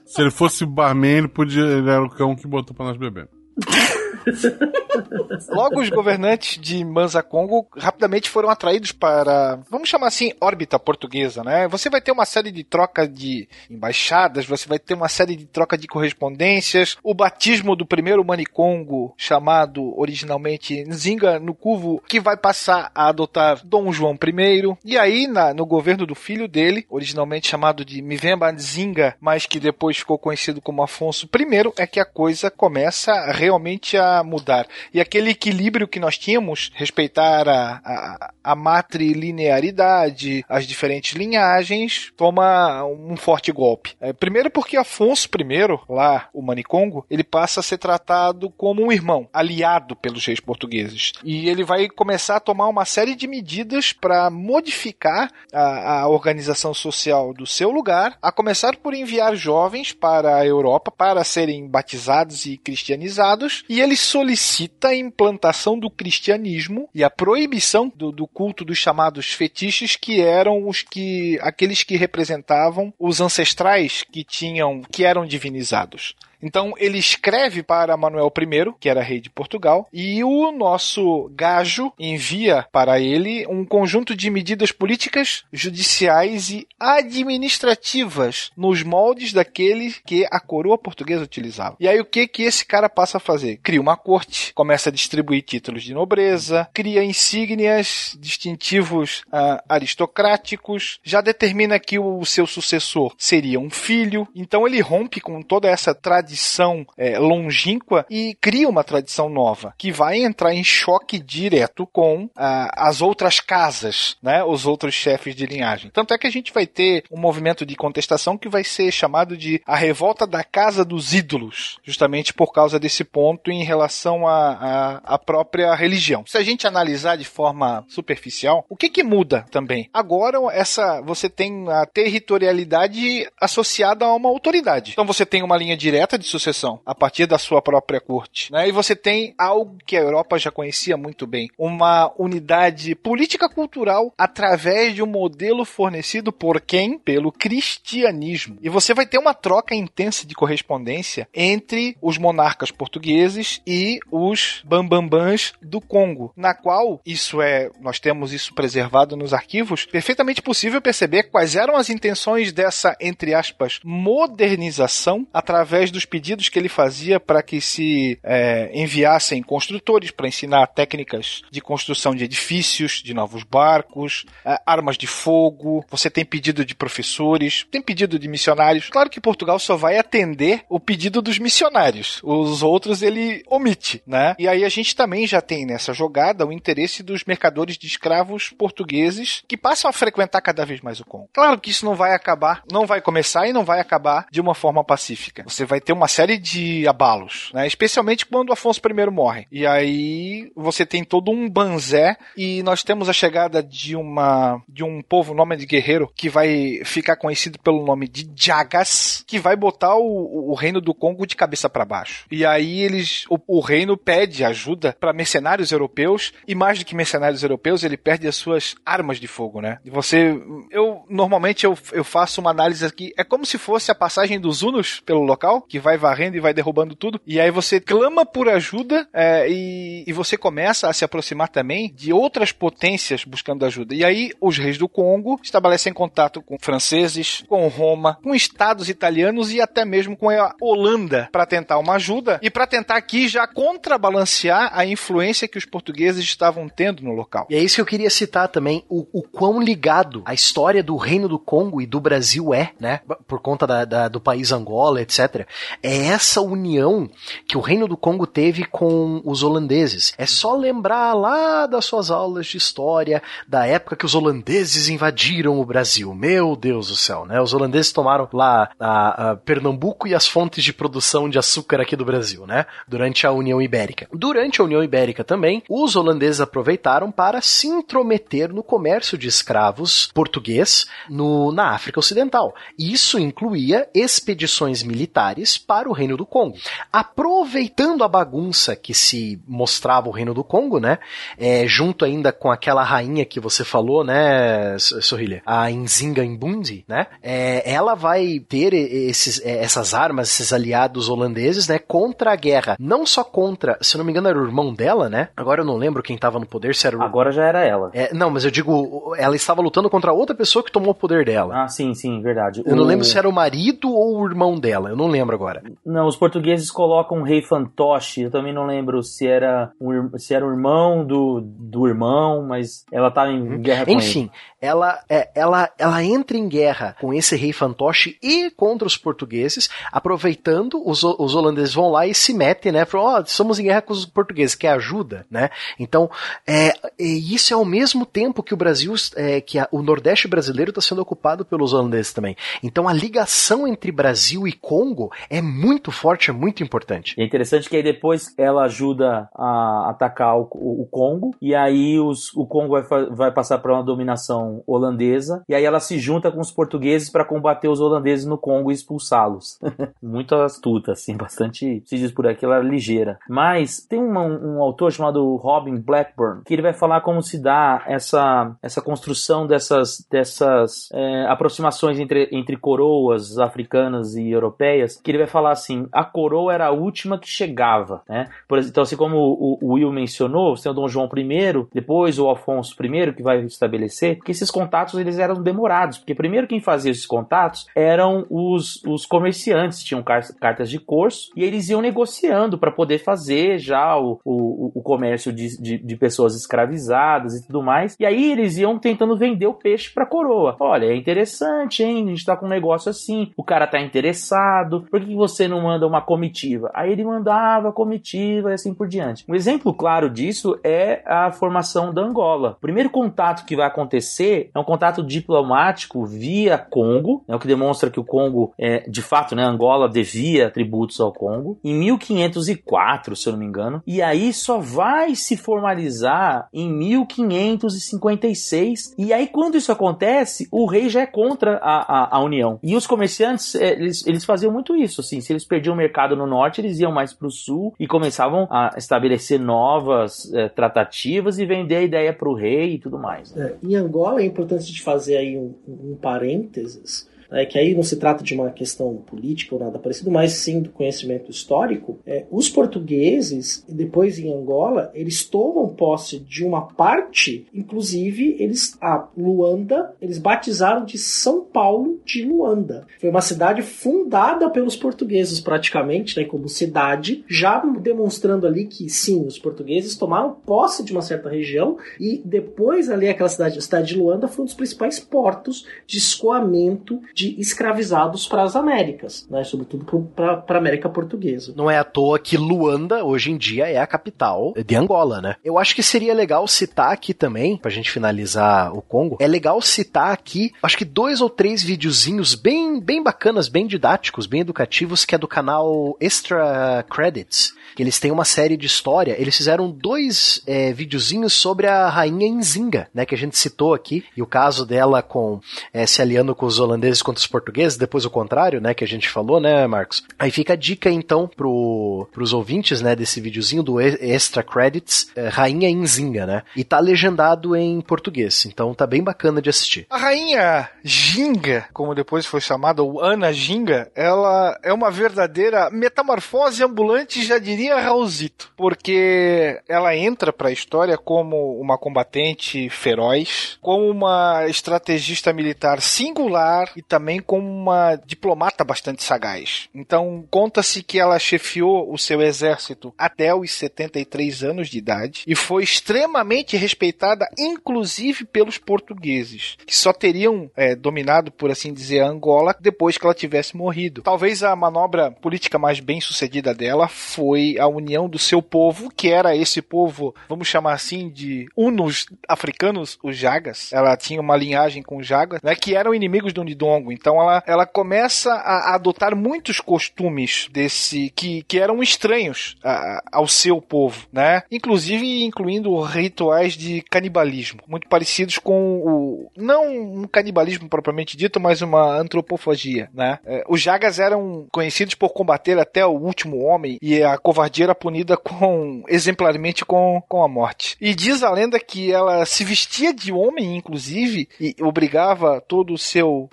F: Se ele fosse barman, ele, podia, ele era o cão que botou pra nós beber. [LAUGHS] [LAUGHS]
G: Logo, os governantes de Manza Congo rapidamente foram atraídos para, vamos chamar assim, órbita portuguesa, né? Você vai ter uma série de troca de embaixadas, você vai ter uma série de troca de correspondências, o batismo do primeiro Manicongo, chamado originalmente Nzinga Nukuvu, que vai passar a adotar Dom João I, e aí na, no governo do filho dele, originalmente chamado de Mivemba Nzinga, mas que depois ficou conhecido como Afonso I, é que a coisa começa realmente a mudar. E aquele equilíbrio que nós tínhamos, respeitar a, a, a matrilinearidade, as diferentes linhagens, toma um forte golpe. É, primeiro porque Afonso I, lá o Manicongo, ele passa a ser tratado como um irmão, aliado pelos reis portugueses. E ele vai começar a tomar uma série de medidas para modificar a, a organização social do seu lugar, a começar por enviar jovens para a Europa para serem batizados e cristianizados, e ele solicita a implantação do cristianismo e a proibição do, do culto dos chamados fetiches, que eram os que aqueles que representavam os ancestrais que tinham que eram divinizados. Então ele escreve para Manuel I, que era rei de Portugal, e o nosso gajo envia para ele um conjunto de medidas políticas, judiciais e administrativas nos moldes daquele que a coroa portuguesa utilizava. E aí o que que esse cara passa a fazer? Cria uma corte, começa a distribuir títulos de nobreza, cria insígnias distintivos uh, aristocráticos, já determina que o seu sucessor seria um filho. Então ele rompe com toda essa tradição tradição é, longínqua e cria uma tradição nova, que vai entrar em choque direto com ah, as outras casas, né, os outros chefes de linhagem. Tanto é que a gente vai ter um movimento de contestação que vai ser chamado de a revolta da Casa dos Ídolos, justamente por causa desse ponto em relação à própria religião. Se a gente analisar de forma superficial, o que que muda também? Agora essa você tem a territorialidade associada a uma autoridade. Então você tem uma linha direta de sucessão a partir da sua própria corte. Né? E você tem algo que a Europa já conhecia muito bem: uma unidade política-cultural através de um modelo fornecido por quem? Pelo cristianismo. E você vai ter uma troca intensa de correspondência entre os monarcas portugueses e os bambambãs do Congo, na qual isso é, nós temos isso preservado nos arquivos, perfeitamente possível perceber quais eram as intenções dessa, entre aspas, modernização através dos pedidos que ele fazia para que se é, enviassem construtores para ensinar técnicas de construção de edifícios, de novos barcos, é, armas de fogo. Você tem pedido de professores, tem pedido de missionários. Claro que Portugal só vai atender o pedido dos missionários. Os outros ele omite, né? E aí a gente também já tem nessa jogada o interesse dos mercadores de escravos portugueses que passam a frequentar cada vez mais o Congo. Claro que isso não vai acabar, não vai começar e não vai acabar de uma forma pacífica. Você vai ter uma uma série de abalos, né? Especialmente quando Afonso I morre. E aí você tem todo um banzé e nós temos a chegada de uma de um povo nome de guerreiro que vai ficar conhecido pelo nome de Jagas, que vai botar o, o reino do Congo de cabeça para baixo. E aí eles o, o reino pede ajuda para mercenários europeus e mais do que mercenários europeus, ele perde as suas armas de fogo, né? E você eu normalmente eu, eu faço uma análise aqui, é como se fosse a passagem dos Hunos pelo local, que vai varrendo e vai derrubando tudo. E aí você clama por ajuda é, e, e, você começa a se aproximar também de outras potências buscando ajuda. E aí os reis do Congo estabelecem contato com franceses, com Roma, com estados italianos e até mesmo com a Holanda para tentar uma ajuda e para tentar aqui já contrabalancear a influência que os portugueses estavam tendo no local.
B: E é isso que eu queria citar também, o, o quão ligado a história do Reino do Congo e do Brasil é, né? Por conta da, da, do país Angola, etc é essa união que o Reino do Congo teve com os holandeses. É só lembrar lá das suas aulas de história da época que os holandeses invadiram o Brasil. Meu Deus do céu, né? Os holandeses tomaram lá a, a Pernambuco e as fontes de produção de açúcar aqui do Brasil, né? Durante a União Ibérica. Durante a União Ibérica também, os holandeses aproveitaram para se intrometer no comércio de escravos português no, na África Ocidental. Isso incluía expedições militares para o Reino do Congo. Aproveitando a bagunça que se mostrava o Reino do Congo, né? É, junto ainda com aquela rainha que você falou, né, Sorrilha? A Nzinga Imbundi, né? É, ela vai ter esses, é, essas armas, esses aliados holandeses, né? Contra a guerra. Não só contra, se não me engano, era o irmão dela, né? Agora eu não lembro quem estava no poder, se era o...
D: Agora já era ela.
B: É, não, mas eu digo, ela estava lutando contra outra pessoa que tomou o poder dela.
D: Ah, sim, sim, verdade.
B: Eu o... não lembro se era o marido ou o irmão dela, eu não lembro agora.
D: Não, os portugueses colocam um rei fantoche. Eu também não lembro se era um, se era o irmão do, do irmão, mas ela tá em uhum. guerra com
B: Enfim,
D: ele.
B: ela é, ela ela entra em guerra com esse rei fantoche e contra os portugueses, aproveitando os, os holandeses vão lá e se metem, né? Falam, oh, somos em guerra com os portugueses, quer ajuda, né? Então, é, isso é ao mesmo tempo que o Brasil, é, que a, o Nordeste brasileiro brasileiro está sendo ocupado pelos holandeses também. Então a ligação entre Brasil e Congo é muito forte, é muito importante.
D: É interessante que aí depois ela ajuda a atacar o, o, Congo, e aí os, o Congo vai, vai passar para uma dominação holandesa, e aí ela se junta com os portugueses para combater os holandeses no Congo e expulsá-los. [LAUGHS] muito astuta, assim, bastante, se diz por aqui, ela é ligeira. Mas tem um, um autor chamado Robin Blackburn, que ele vai falar como se dá essa, essa construção dessas, dessas é, aproximações entre, entre coroas africanas e europeias, que ele vai falar assim, a coroa era a última que chegava, né? Por, então, assim como o, o Will mencionou, você tem o Dom João I, depois o Afonso I, que vai estabelecer, que esses contatos eles eram demorados, porque primeiro quem fazia esses contatos eram os, os comerciantes, tinham cartas de curso, e eles iam negociando para poder fazer já o, o, o comércio de, de, de, pessoas escravizadas e tudo mais, e aí eles iam tentando vender o peixe para a coroa. Olha, é interessante, hein? A gente tá com um negócio assim, o cara tá interessado, por que você não manda uma comitiva? Aí ele mandava comitiva e assim por diante. Um exemplo claro disso é a formação da Angola. O primeiro contato que vai acontecer é um contato diplomático via Congo, é o que demonstra que o Congo, é, de fato, né, Angola devia tributos ao Congo, em 1504, se eu não me engano, e aí só vai se formalizar em 1556, e aí quando isso acontece, o rei já é contra a, a, a União. E os comerciantes, é, eles, eles faziam muito isso, assim, se eles perdiam o mercado no norte, eles iam mais para o sul e começavam a estabelecer novas é, tratativas e vender a ideia para o rei e tudo mais.
C: É, em Angola é importante de fazer aí um, um parênteses é, que aí não se trata de uma questão política ou nada parecido, mas sim do conhecimento histórico, é, os portugueses, depois em Angola, eles tomam posse de uma parte, inclusive eles, a Luanda, eles batizaram de São Paulo de Luanda. Foi uma cidade fundada pelos portugueses praticamente, né, como cidade, já demonstrando ali que sim, os portugueses tomaram posse de uma certa região e depois ali aquela cidade, a cidade de Luanda foi um dos principais portos de escoamento de de escravizados para as Américas, né? sobretudo para a América Portuguesa.
B: Não é à toa que Luanda, hoje em dia, é a capital de Angola, né? Eu acho que seria legal citar aqui também, para a gente finalizar o Congo, é legal citar aqui, acho que dois ou três videozinhos bem, bem bacanas, bem didáticos, bem educativos, que é do canal Extra Credits, que eles têm uma série de história. Eles fizeram dois é, videozinhos sobre a rainha Nzinga, né, que a gente citou aqui, e o caso dela com é, se aliando com os holandeses contra os portugueses, depois o contrário, né, que a gente falou, né, Marcos? Aí fica a dica então pro, pros ouvintes, né, desse videozinho do Extra Credits, é, Rainha Nzinga, né? E tá legendado em português, então tá bem bacana de assistir.
G: A rainha Ginga, como depois foi chamada, ou Ana Ginga, ela é uma verdadeira metamorfose ambulante, já diria Raulzito, porque ela entra para a história como uma combatente feroz, como uma estrategista militar singular e também como uma diplomata bastante sagaz. Então, conta-se que ela chefiou o seu exército até os 73 anos de idade e foi extremamente respeitada, inclusive pelos portugueses, que só teriam é, dominado, por assim dizer, a Angola depois que ela tivesse morrido. Talvez a manobra política mais bem sucedida dela foi a união do seu povo, que era esse povo, vamos chamar assim, de unos africanos, os Jagas. Ela tinha uma linhagem com os Jagas, né, que eram inimigos do Nidongo. Então ela, ela começa a, adotar muitos costumes desse que, que eram estranhos a, ao seu povo, né? Inclusive incluindo rituais de canibalismo, muito parecidos com o não um canibalismo propriamente dito, mas uma antropofagia, né? É, os Jagas eram conhecidos por combater até o último homem e a covardia era punida com exemplarmente com, com a morte. E diz a lenda que ela se vestia de homem, inclusive, e obrigava todo o seu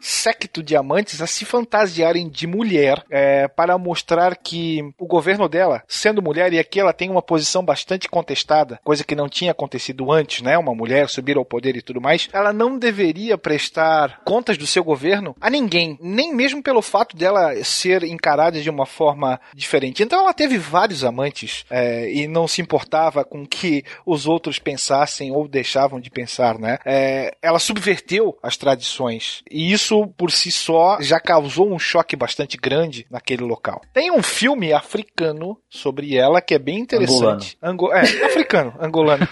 G: de amantes a se fantasiarem de mulher é, para mostrar que o governo dela, sendo mulher, e aqui ela tem uma posição bastante contestada, coisa que não tinha acontecido antes, né? Uma mulher subir ao poder e tudo mais, ela não deveria prestar contas do seu governo a ninguém, nem mesmo pelo fato dela ser encarada de uma forma diferente. Então ela teve vários amantes é, e não se importava com que os outros pensassem ou deixavam de pensar, né? É, ela subverteu as tradições e isso, por por si só já causou um choque bastante grande naquele local. Tem um filme africano sobre ela que é bem interessante. Ango é, africano, [LAUGHS] angolano.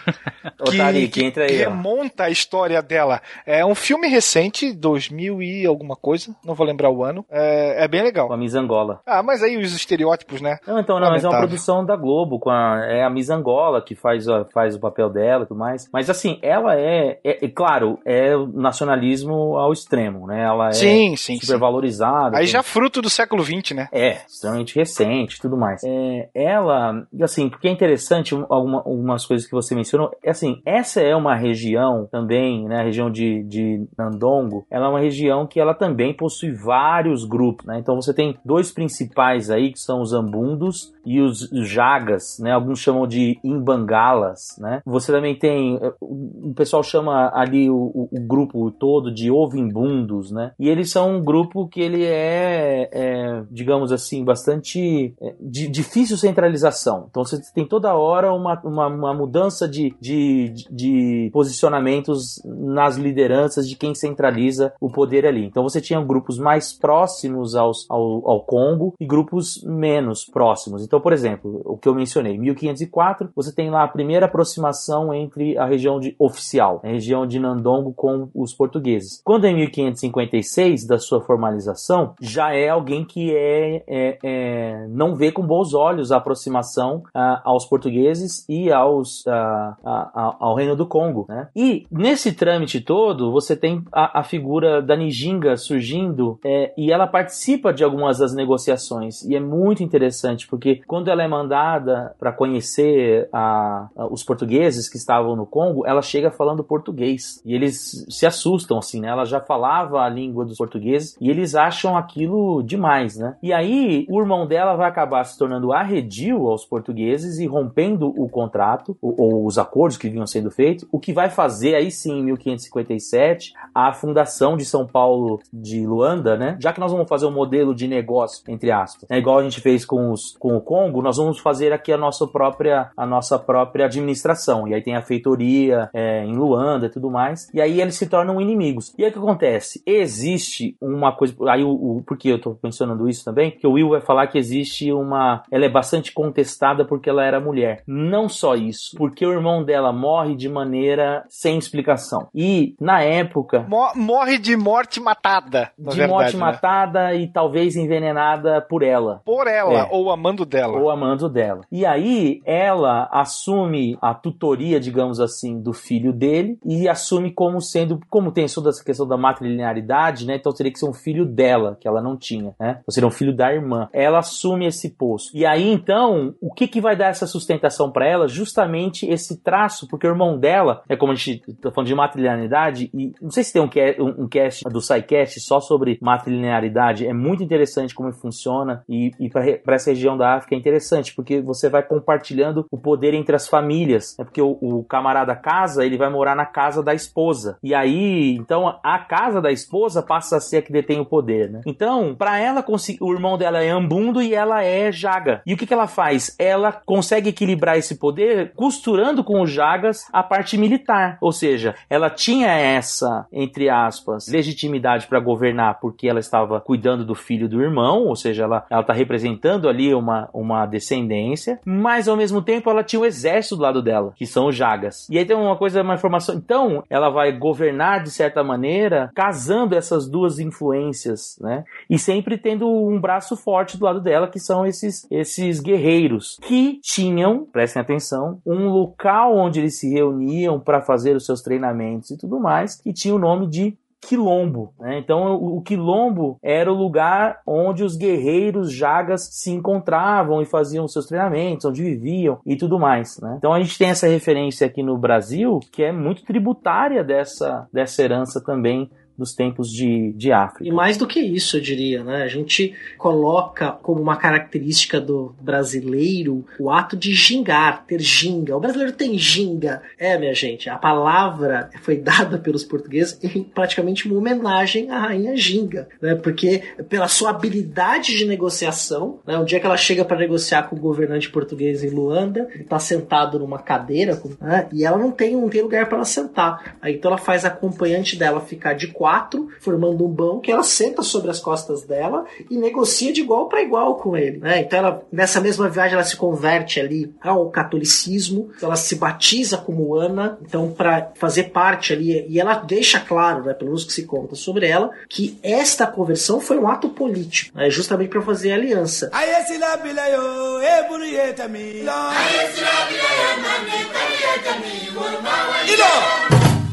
G: que,
D: Tarik,
G: que
D: aí,
G: remonta a história dela. É um filme recente, 2000 e alguma coisa, não vou lembrar o ano. É, é bem legal.
D: Com a Miss Angola.
G: Ah, mas aí os estereótipos, né?
D: Não, então, não, mas é uma
G: Lamentável.
D: produção da Globo, com a, é a Miss Angola que faz, a- faz o papel dela e tudo mais. Mas assim, ela é, é, é claro, é o nacionalismo ao extremo, né? Ela é
G: Sim, sim,
D: super
G: sim.
D: valorizada.
G: Aí
D: tem-
G: já fruto do século XX, né?
D: É, extremamente recente e tudo mais. É, ela, assim, porque é interessante um- alguma, algumas coisas que você mencionou. É assim, essa é uma região também, né? A região de, de Nandongo, ela é uma região que ela também possui vários grupos, né? Então você tem dois principais aí, que são os Ambundos e os Jagas, né? Alguns chamam de Imbangalas, né? Você também tem, o pessoal chama ali o, o- o grupo todo de Ovimbundos, né? E eles são um grupo que ele é, é, digamos assim, bastante é, de difícil centralização. Então você tem toda hora uma, uma, uma mudança de, de, de posicionamentos nas lideranças de quem centraliza o poder ali. Então você tinha grupos mais próximos aos, ao, ao Congo e grupos menos próximos. Então, por exemplo, o que eu mencionei, 1504, você tem lá a primeira aproximação entre a região de oficial, a região de Nandongo com os portugueses. Quando em 1556, da sua formalização, já é alguém que é, é- é- não vê com bons olhos a aproximação ah, aos portugueses e aos, ah, a- a- ao Reino do Congo. Né? E nesse trâmite todo, você tem a, a figura da Nijinga surgindo é, e ela participa de algumas das negociações. E é muito interessante, porque quando ela é mandada para conhecer a- a- os portugueses que estavam no Congo, ela chega falando português. E eles se assustam, assim, né? Ela já falava a língua dos portugueses e eles acham aquilo demais, né? E aí, o irmão dela vai acabar se tornando arredio aos portugueses e rompendo o contrato, ou, ou os acordos que vinham sendo feitos, o que vai fazer aí sim, em 1557, a fundação de São Paulo de Luanda, né? Já que nós vamos fazer um modelo de negócio, entre aspas, né? igual a gente fez com, os, com o Congo, nós vamos fazer aqui a nossa própria, a nossa própria administração. E aí tem a feitoria é, em Luanda e tudo mais. E aí eles se tornam inimigos. E aí o que acontece? Existe uma coisa. Aí o, o por que eu tô mencionando isso também? Que o Will vai falar que existe uma. Ela é bastante contestada porque ela era mulher. Não só isso, porque o irmão dela morre de maneira sem explicação. E na época.
G: Mo- Morre de morte matada,
D: de
G: verdade,
D: morte
G: né?
D: matada e talvez envenenada por ela.
G: Por ela,
D: É.
G: ou amando dela.
D: Ou amando dela. E aí ela assume a tutoria, digamos assim, do filho dele e assume como sendo, como tem toda essa questão da matrilinearidade, né? Então teria que ser um filho dela, que ela não tinha, né? Ou seria um filho da irmã. Ela assume esse posto. E aí então, o que que vai dar essa sustentação para ela? Justamente esse traço, porque o irmão dela, é como a gente tá falando de matrilinearidade, e não sei se tem um, um, um cast do SciCast só sobre matrilinearidade, é muito interessante como funciona e, e para essa região da África é interessante, porque você vai compartilhando o poder entre as famílias, né? porque o, o camarada casa, ele vai morar na casa da esposa, e aí, então, a casa da esposa passa a ser a que detém o poder, né? Então, para ela, o irmão dela é Ambundo e ela é Jaga. E o que, que ela faz? Ela consegue equilibrar esse poder costurando com os Jagas a parte militar, ou seja, ela tinha essa, entre aspas, legitimidade para governar porque ela estava cuidando do filho do irmão, ou seja, ela ela está representando ali uma, uma descendência, mas ao mesmo tempo ela tinha o exército do lado dela, que são os Jagas. E aí tem uma coisa, uma informação. Então, ela vai governar de certa maneira, casando essas duas influências, né? E sempre tendo um braço forte do lado dela, que são esses, esses guerreiros que tinham, prestem atenção, um local onde eles se reuniam para fazer os seus treinamentos e tudo mais, que tinha o nome de quilombo. Né? Então, o, quilombo era o lugar onde os guerreiros jagas se encontravam e faziam seus treinamentos, onde viviam e tudo mais. Né? Então, a gente tem essa referência aqui no Brasil que é muito tributária dessa, dessa herança também dos tempos de, de África.
C: E mais do que isso, eu diria, né? A gente coloca como uma característica do brasileiro o ato de gingar, ter ginga. O brasileiro tem ginga. É, minha gente, a palavra foi dada [LAUGHS] pelos portugueses em praticamente uma homenagem à rainha ginga, né? Porque pela sua habilidade de negociação, né? O dia que ela chega para negociar com o governante português em Luanda, ele tá sentado numa cadeira, né? E ela não tem, não tem lugar para ela sentar. Aí então ela faz a acompanhante dela ficar de quatro quatro, formando um banco, e ela senta sobre as costas dela e negocia de igual para igual com ele. Né? Então, ela, nessa mesma viagem, ela se converte ali ao catolicismo, ela se batiza como Ana, então, para fazer parte ali, e ela deixa claro, né, pelo menos que se conta sobre ela, que esta conversão foi um ato político, né, justamente para fazer aliança.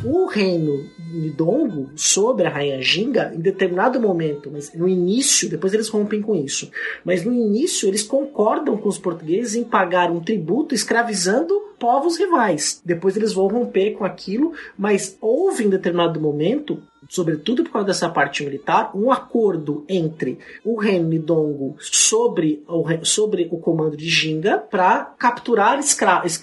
C: O reino Nidongo sobre a rainha Jinga em determinado momento, mas no início, depois eles rompem com isso. Mas no início eles concordam com os portugueses em pagar um tributo escravizando povos rivais. Depois eles vão romper com aquilo, mas houve em determinado momento sobretudo por causa dessa parte militar, um acordo entre o reino Nidongo sobre o, sobre o comando de Jinga para capturar,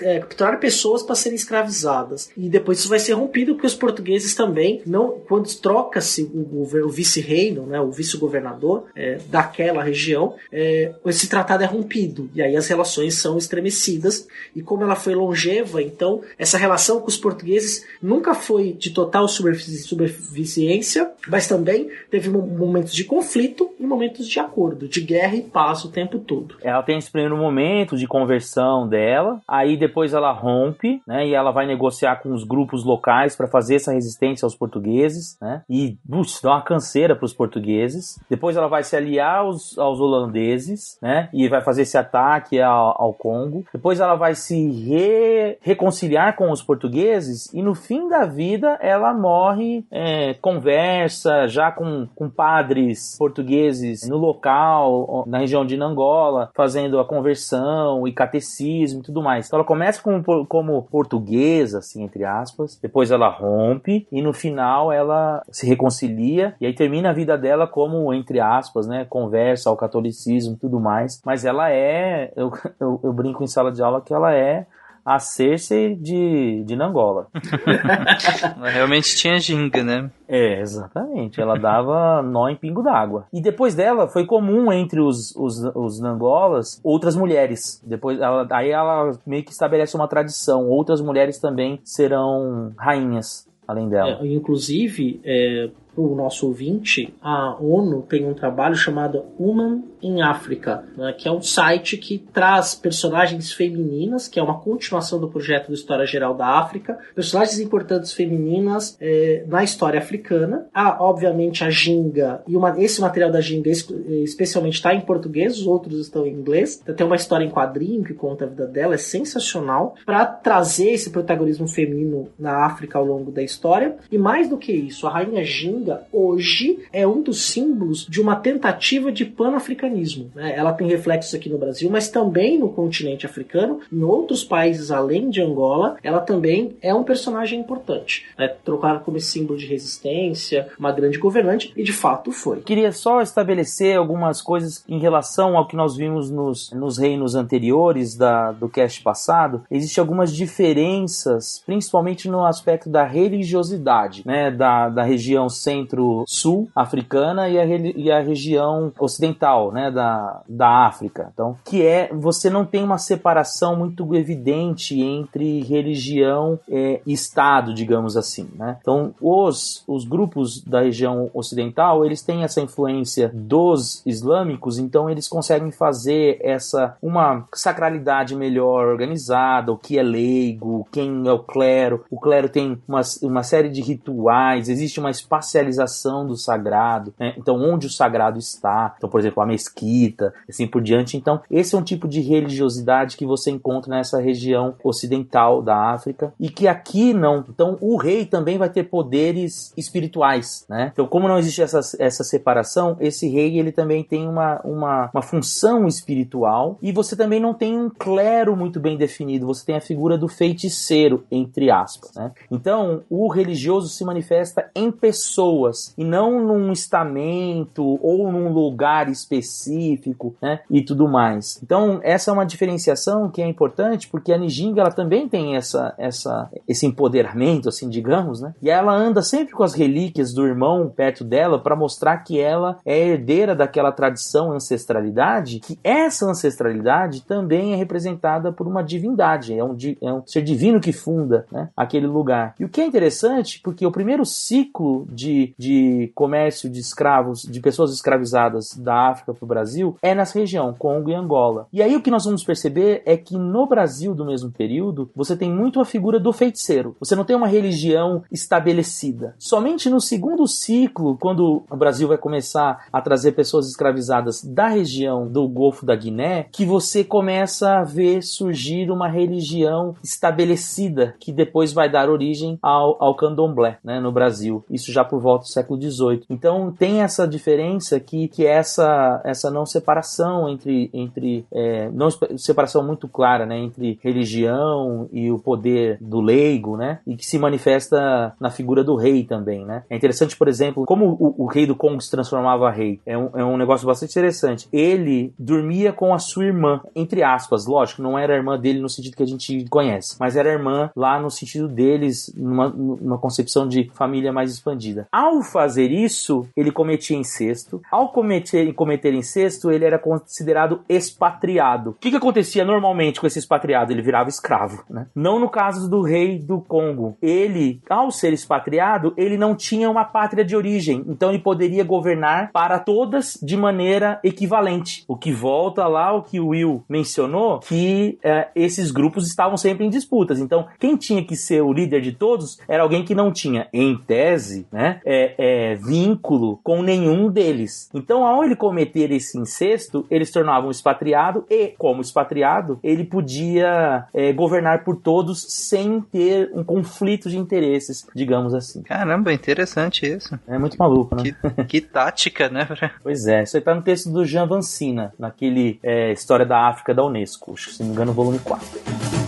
C: é, capturar pessoas para serem escravizadas. E depois isso vai ser rompido porque os portugueses também, não quando troca-se o, o vice-reino, né, o vice-governador é, daquela região, é, esse tratado é rompido. E aí as relações são estremecidas. E como ela foi longeva, então essa relação com os portugueses nunca foi de total superfície ciência, mas também teve momentos de conflito e momentos de acordo, de guerra e paz o tempo todo.
D: Ela tem esse primeiro momento de conversão dela, aí depois ela rompe, né, e ela vai negociar com os grupos locais para fazer essa resistência aos portugueses, né, e putz, dá uma canseira para os portugueses. Depois ela vai se aliar aos, aos holandeses, né, e vai fazer esse ataque ao, ao Congo. Depois ela vai se re, reconciliar com os portugueses e no fim da vida ela morre é, conversa já com, com padres portugueses no local, na região de Nangola, fazendo a conversão e catecismo e tudo mais. Então ela começa como, como portuguesa, assim, entre aspas, depois ela rompe e no final ela se reconcilia e aí termina a vida dela como, entre aspas, né, conversa ao catolicismo e tudo mais. Mas ela é, eu, [LAUGHS] eu, eu brinco em sala de aula que ela é a Cersei de, de Nangola. [LAUGHS]
A: Ela realmente tinha ginga, né?
D: É, exatamente. Ela dava nó em pingo d'água. E depois dela, foi comum entre os, os, os Nangolas outras mulheres. Depois, ela, aí ela meio que estabelece uma tradição. Outras mulheres também serão rainhas além dela.
C: É, inclusive, é, o nosso ouvinte, a ONU tem um trabalho chamado Woman in Africa, né, que é um site que traz personagens femininas, que é uma continuação do projeto do História Geral da África, personagens importantes femininas é, na história africana. Há, obviamente, a Ginga, e uma, esse material da Ginga especialmente está em português, os outros estão em inglês. Então, tem uma história em quadrinho que conta a vida dela, é sensacional, para trazer esse protagonismo feminino na África ao longo da história. E mais do que isso, a rainha Ginga hoje é um dos símbolos de uma tentativa de pan-africanismo. Né? Ela tem reflexos aqui no Brasil, mas também no continente africano, em outros países além de Angola, ela também é um personagem importante. Né? Trocada como símbolo de resistência, uma grande governante, e de fato foi.
D: Queria só estabelecer algumas coisas em relação ao que nós vimos nos, nos reinos anteriores da, do cast passado. Existem algumas diferenças, principalmente no aspecto da religiosidade, né? da, da região central centro-sul africana e a, e a região ocidental, né, da, da África. Então, que é você não tem uma separação muito evidente entre religião é, e Estado, digamos assim, né? Então, os, os grupos da região ocidental, eles têm essa influência dos islâmicos, então eles conseguem fazer essa uma sacralidade melhor organizada, o que é leigo, quem é o clero. O clero tem uma, uma série de rituais, existe uma espacialidade especialização do sagrado, né? então onde o sagrado está, então por exemplo a mesquita, assim por diante. Então esse é um tipo de religiosidade que você encontra nessa região ocidental da África e que aqui não. Então o rei também vai ter poderes espirituais, né? Então como não existe essa, essa separação, esse rei ele também tem uma, uma, uma função espiritual e você também não tem um clero muito bem definido. Você tem a figura do feiticeiro entre aspas, né? Então o religioso se manifesta em pessoa pessoas e não num estamento ou num lugar específico, né? E tudo mais. Então, essa é uma diferenciação que é importante porque a Nijinga ela também tem essa, essa, esse empoderamento, assim, digamos, né? E ela anda sempre com as relíquias do irmão perto dela para mostrar que ela é herdeira daquela tradição ancestralidade, que essa ancestralidade também é representada por uma divindade, é um, é um ser divino que funda né, aquele lugar. E o que é interessante, porque o primeiro ciclo de de, comércio de escravos, de pessoas escravizadas da África para o Brasil, é nessa região, Congo e Angola. E aí o que nós vamos perceber é que no Brasil do mesmo período, você tem muito a figura do feiticeiro. Você não tem uma religião estabelecida. Somente no segundo ciclo, quando o Brasil vai começar a trazer pessoas escravizadas da região do Golfo da Guiné, que você começa a ver surgir uma religião estabelecida que depois vai dar origem ao, ao candomblé né, no Brasil. Isso já por volta do século XVIII. Então tem essa diferença que, que essa, essa não separação entre, entre é, não separação muito clara né, entre religião e o poder do leigo, né, e que se manifesta na figura do rei também. Né. É interessante, por exemplo, como o, o rei do Congo se transformava rei. É um, é um negócio bastante interessante. Ele dormia com a sua irmã, entre aspas, lógico, não era a irmã dele no sentido que a gente conhece, mas era a irmã lá no sentido deles, numa, numa concepção de família mais expandida. Ao fazer isso, ele cometia incesto. Ao cometer, cometer incesto, ele era considerado expatriado. O que, que acontecia normalmente com esse expatriado? Ele virava escravo, né? Não no caso do rei do Congo. Ele, ao ser expatriado, ele não tinha uma pátria de origem, então ele poderia governar para todas de maneira equivalente. O que volta lá o que o Will mencionou, que é, esses grupos estavam sempre em disputas. Então, quem tinha que ser o líder de todos era alguém que não tinha, em tese, né, é, é, vínculo com nenhum deles. Então, ao ele cometer esse incesto, ele se tornava um expatriado e, como expatriado, ele podia é, governar por todos sem ter um conflito de interesses, digamos assim.
A: Caramba, interessante isso.
D: É muito maluco, né?
A: Que, que tática, né? [LAUGHS]
D: pois é, isso aí tá no texto do Jean Vancina, naquele é, História da África da Unesco, se não me engano, volume 4.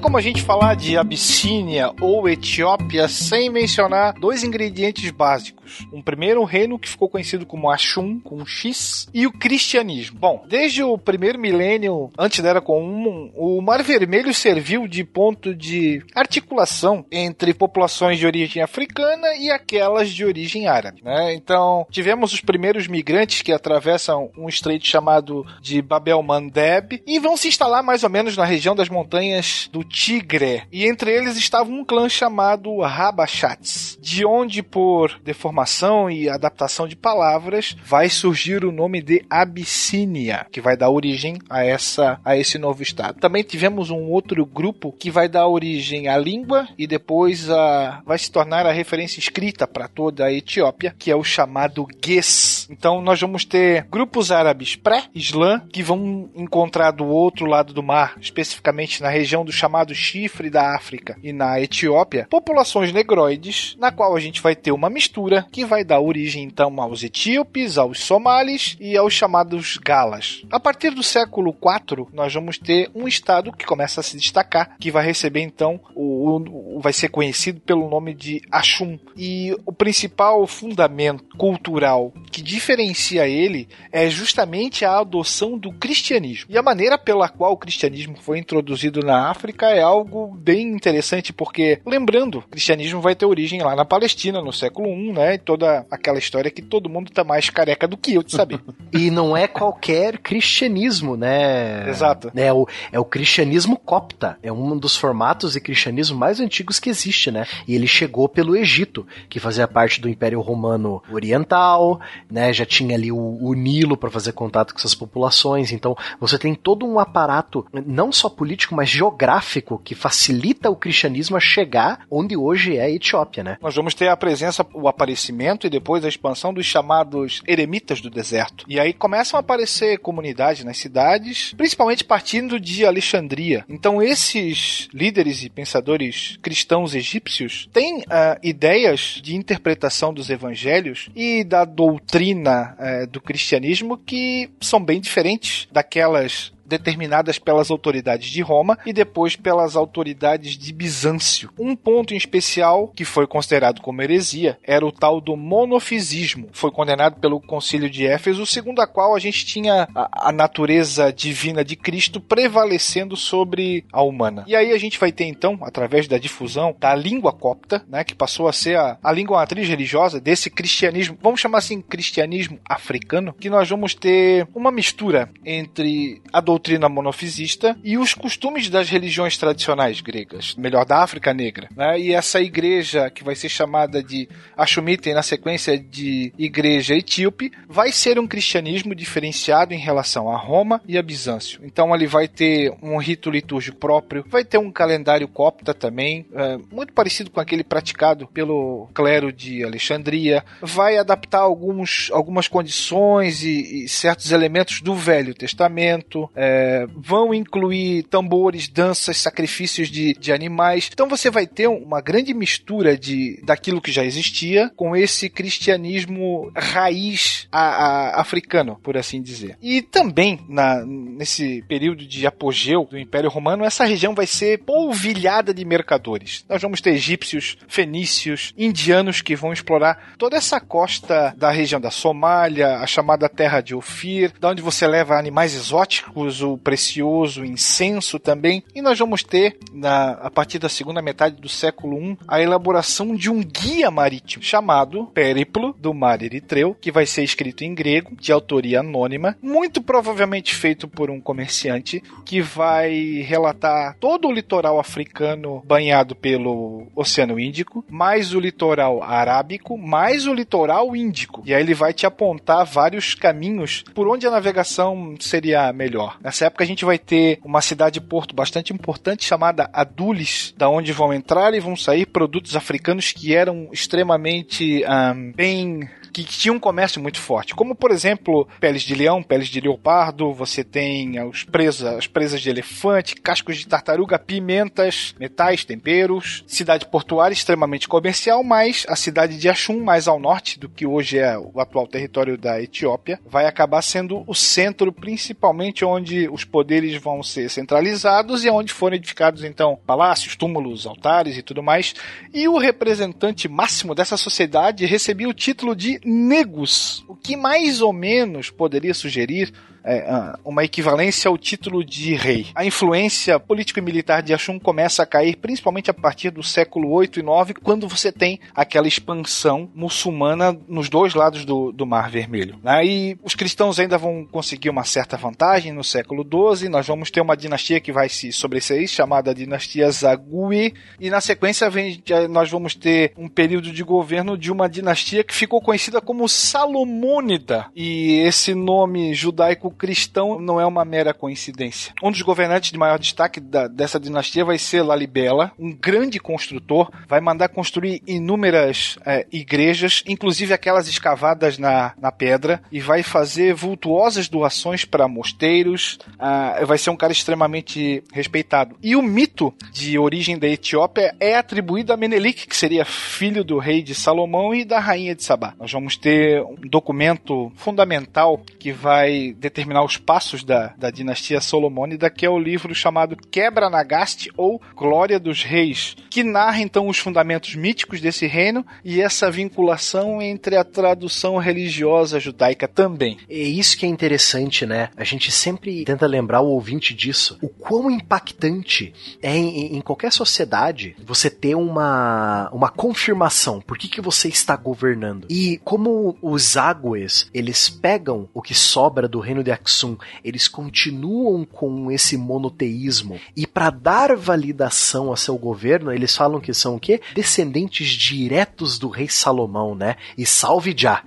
G: Como a gente falar de Abissínia ou Etiópia sem mencionar dois ingredientes básicos. Um primeiro, um reino que ficou conhecido como Ashum, com X, e o cristianismo. Bom, desde o primeiro milênio antes da Era Comum, o Mar Vermelho serviu de ponto de articulação entre populações de origem africana e aquelas de origem árabe. Né? Então, tivemos os primeiros migrantes que atravessam um estreito chamado de Bab el-Mandeb e vão se instalar mais ou menos na região das montanhas do Tigre, e entre eles estava um clã chamado Rabachats, de onde, por deformação e adaptação de palavras, vai surgir o nome de Abissínia, que vai dar origem a, essa, a esse novo estado. Também tivemos um outro grupo que vai dar origem à língua e depois a, vai se tornar a referência escrita para toda a Etiópia, que é o chamado Ges. Então nós vamos ter grupos árabes pré-Islã que vão encontrar do outro lado do mar, especificamente na região do chamado chamado Chifre da África e na Etiópia, populações negroides, na qual a gente vai ter uma mistura que vai dar origem então aos etíopes, aos somalis e aos chamados galas. A partir do século IV, nós vamos ter um estado que começa a se destacar, que vai receber então o, o vai ser conhecido pelo nome de Ashum. E o principal fundamento cultural que diferencia ele é justamente a adoção do cristianismo. E a maneira pela qual o cristianismo foi introduzido na África é algo bem interessante, porque, lembrando, o cristianismo vai ter origem lá na Palestina, no século I, né? E toda aquela história que todo mundo tá mais careca do que eu de saber. [LAUGHS]
B: e não é qualquer cristianismo, né?
G: Exato.
B: É o, é o cristianismo copta. É um dos formatos de cristianismo mais antigos que existe, né? E ele chegou pelo Egito, que fazia parte do Império Romano Oriental, né? Já tinha ali o, o Nilo para fazer contato com essas populações. Então, você tem todo um aparato, não só político, mas geográfico que facilita o cristianismo a chegar onde hoje é a Etiópia, né?
G: Nós vamos ter a presença, o aparecimento e depois a expansão dos chamados eremitas do deserto. E aí começam a aparecer comunidades nas cidades, principalmente partindo de Alexandria. Então esses líderes e pensadores cristãos egípcios têm uh, ideias de interpretação dos evangelhos e da doutrina uh, do cristianismo que são bem diferentes daquelas determinadas pelas autoridades de Roma e depois pelas autoridades de Bizâncio. Um ponto em especial que foi considerado como heresia era o tal do monofisismo. Foi condenado pelo Concílio de Éfeso, segundo a qual a gente tinha a, a natureza divina de Cristo prevalecendo sobre a humana. E aí a gente vai ter então, através da difusão da língua copta, né, que passou a ser a, a língua matriz religiosa desse cristianismo, vamos chamar assim cristianismo africano, que nós vamos ter uma mistura entre a doutrina monofisista e os costumes das religiões tradicionais gregas, melhor da África Negra, né? E essa igreja que vai ser chamada de Ashumite na sequência de igreja etíope, vai ser um cristianismo diferenciado em relação a Roma e a Bizâncio. Então ele vai ter um rito litúrgico próprio, vai ter um calendário copta também, é, muito parecido com aquele praticado pelo clero de Alexandria, vai adaptar alguns, algumas condições e, e certos elementos do Velho Testamento, é, vão incluir tambores, danças, sacrifícios de, de animais. Então você vai ter uma grande mistura de daquilo que já existia com esse cristianismo raiz a, a, africano, por assim dizer. E também na, nesse período de apogeu do Império Romano, essa região vai ser polvilhada de mercadores. Nós vamos ter egípcios, fenícios, indianos que vão explorar toda essa costa da região da Somália, a chamada Terra de Ofir, da onde você leva animais exóticos, o precioso incenso também. E nós vamos ter, na, a partir da segunda metade do século I, a elaboração de um guia marítimo chamado Périplo do Mar Eritreu, que vai ser escrito em grego, de autoria anônima, muito provavelmente feito por um comerciante que vai relatar todo o litoral africano banhado pelo Oceano Índico, mais o litoral arábico, mais o litoral índico. E aí ele vai te apontar vários caminhos por onde a navegação seria melhor. Nessa época a gente vai ter uma cidade-porto bastante importante chamada Adulis, da onde vão entrar e vão sair produtos africanos que eram extremamente um, bem que, tinha um comércio muito forte, como por exemplo peles de leão, peles de leopardo, você tem os presas, as presas de elefante, cascos de tartaruga, pimentas, metais, temperos, cidade portuária extremamente comercial, mas a cidade de Axum, mais ao norte do que hoje é o atual território da Etiópia, vai acabar sendo o centro principalmente onde os poderes vão ser centralizados e onde foram edificados então palácios, túmulos, altares e tudo mais. E o representante máximo dessa sociedade recebia o título de Negus, o que mais ou menos poderia sugerir é, uma equivalência ao título de rei. A influência político e militar de Ashum começa a cair principalmente a partir do século 8 e 9, quando você tem aquela expansão muçulmana nos dois lados do, do Mar Vermelho. Né? E os cristãos ainda vão conseguir uma certa vantagem no século 12. Nós vamos ter uma dinastia que vai se sobressair, chamada dinastia Zagui, e na sequência vem, nós vamos ter um período de governo de uma dinastia que ficou conhecida como Salomônida. E esse nome judaico cristão não é uma mera coincidência. Um dos governantes de maior destaque da, dessa dinastia vai ser Lalibela, um grande construtor, vai mandar construir inúmeras é, igrejas, inclusive aquelas escavadas na, na pedra, e vai fazer vultuosas doações para mosteiros. Ah, vai ser um cara extremamente respeitado. E o mito de origem da Etiópia é atribuído a Menelik, que seria filho do rei de Salomão e da rainha de Sabá. Nós vamos ter um documento fundamental que vai determinar os passos da, da dinastia Solomônida, que é o livro chamado Quebra Nagaste ou Glória dos Reis, que narra então os fundamentos míticos desse reino e essa vinculação entre a tradução religiosa judaica também.
B: É isso que é interessante, né? A gente sempre tenta lembrar o ouvinte disso. O quão impactante é em, em qualquer sociedade você ter uma, uma confirmação. Por que, que você está governando? E como os águes, eles pegam o que sobra do reino de Aksum, eles continuam com esse monoteísmo e para dar validação a seu governo, eles falam que são o quê? Descendentes diretos do rei Salomão, né? E salve já.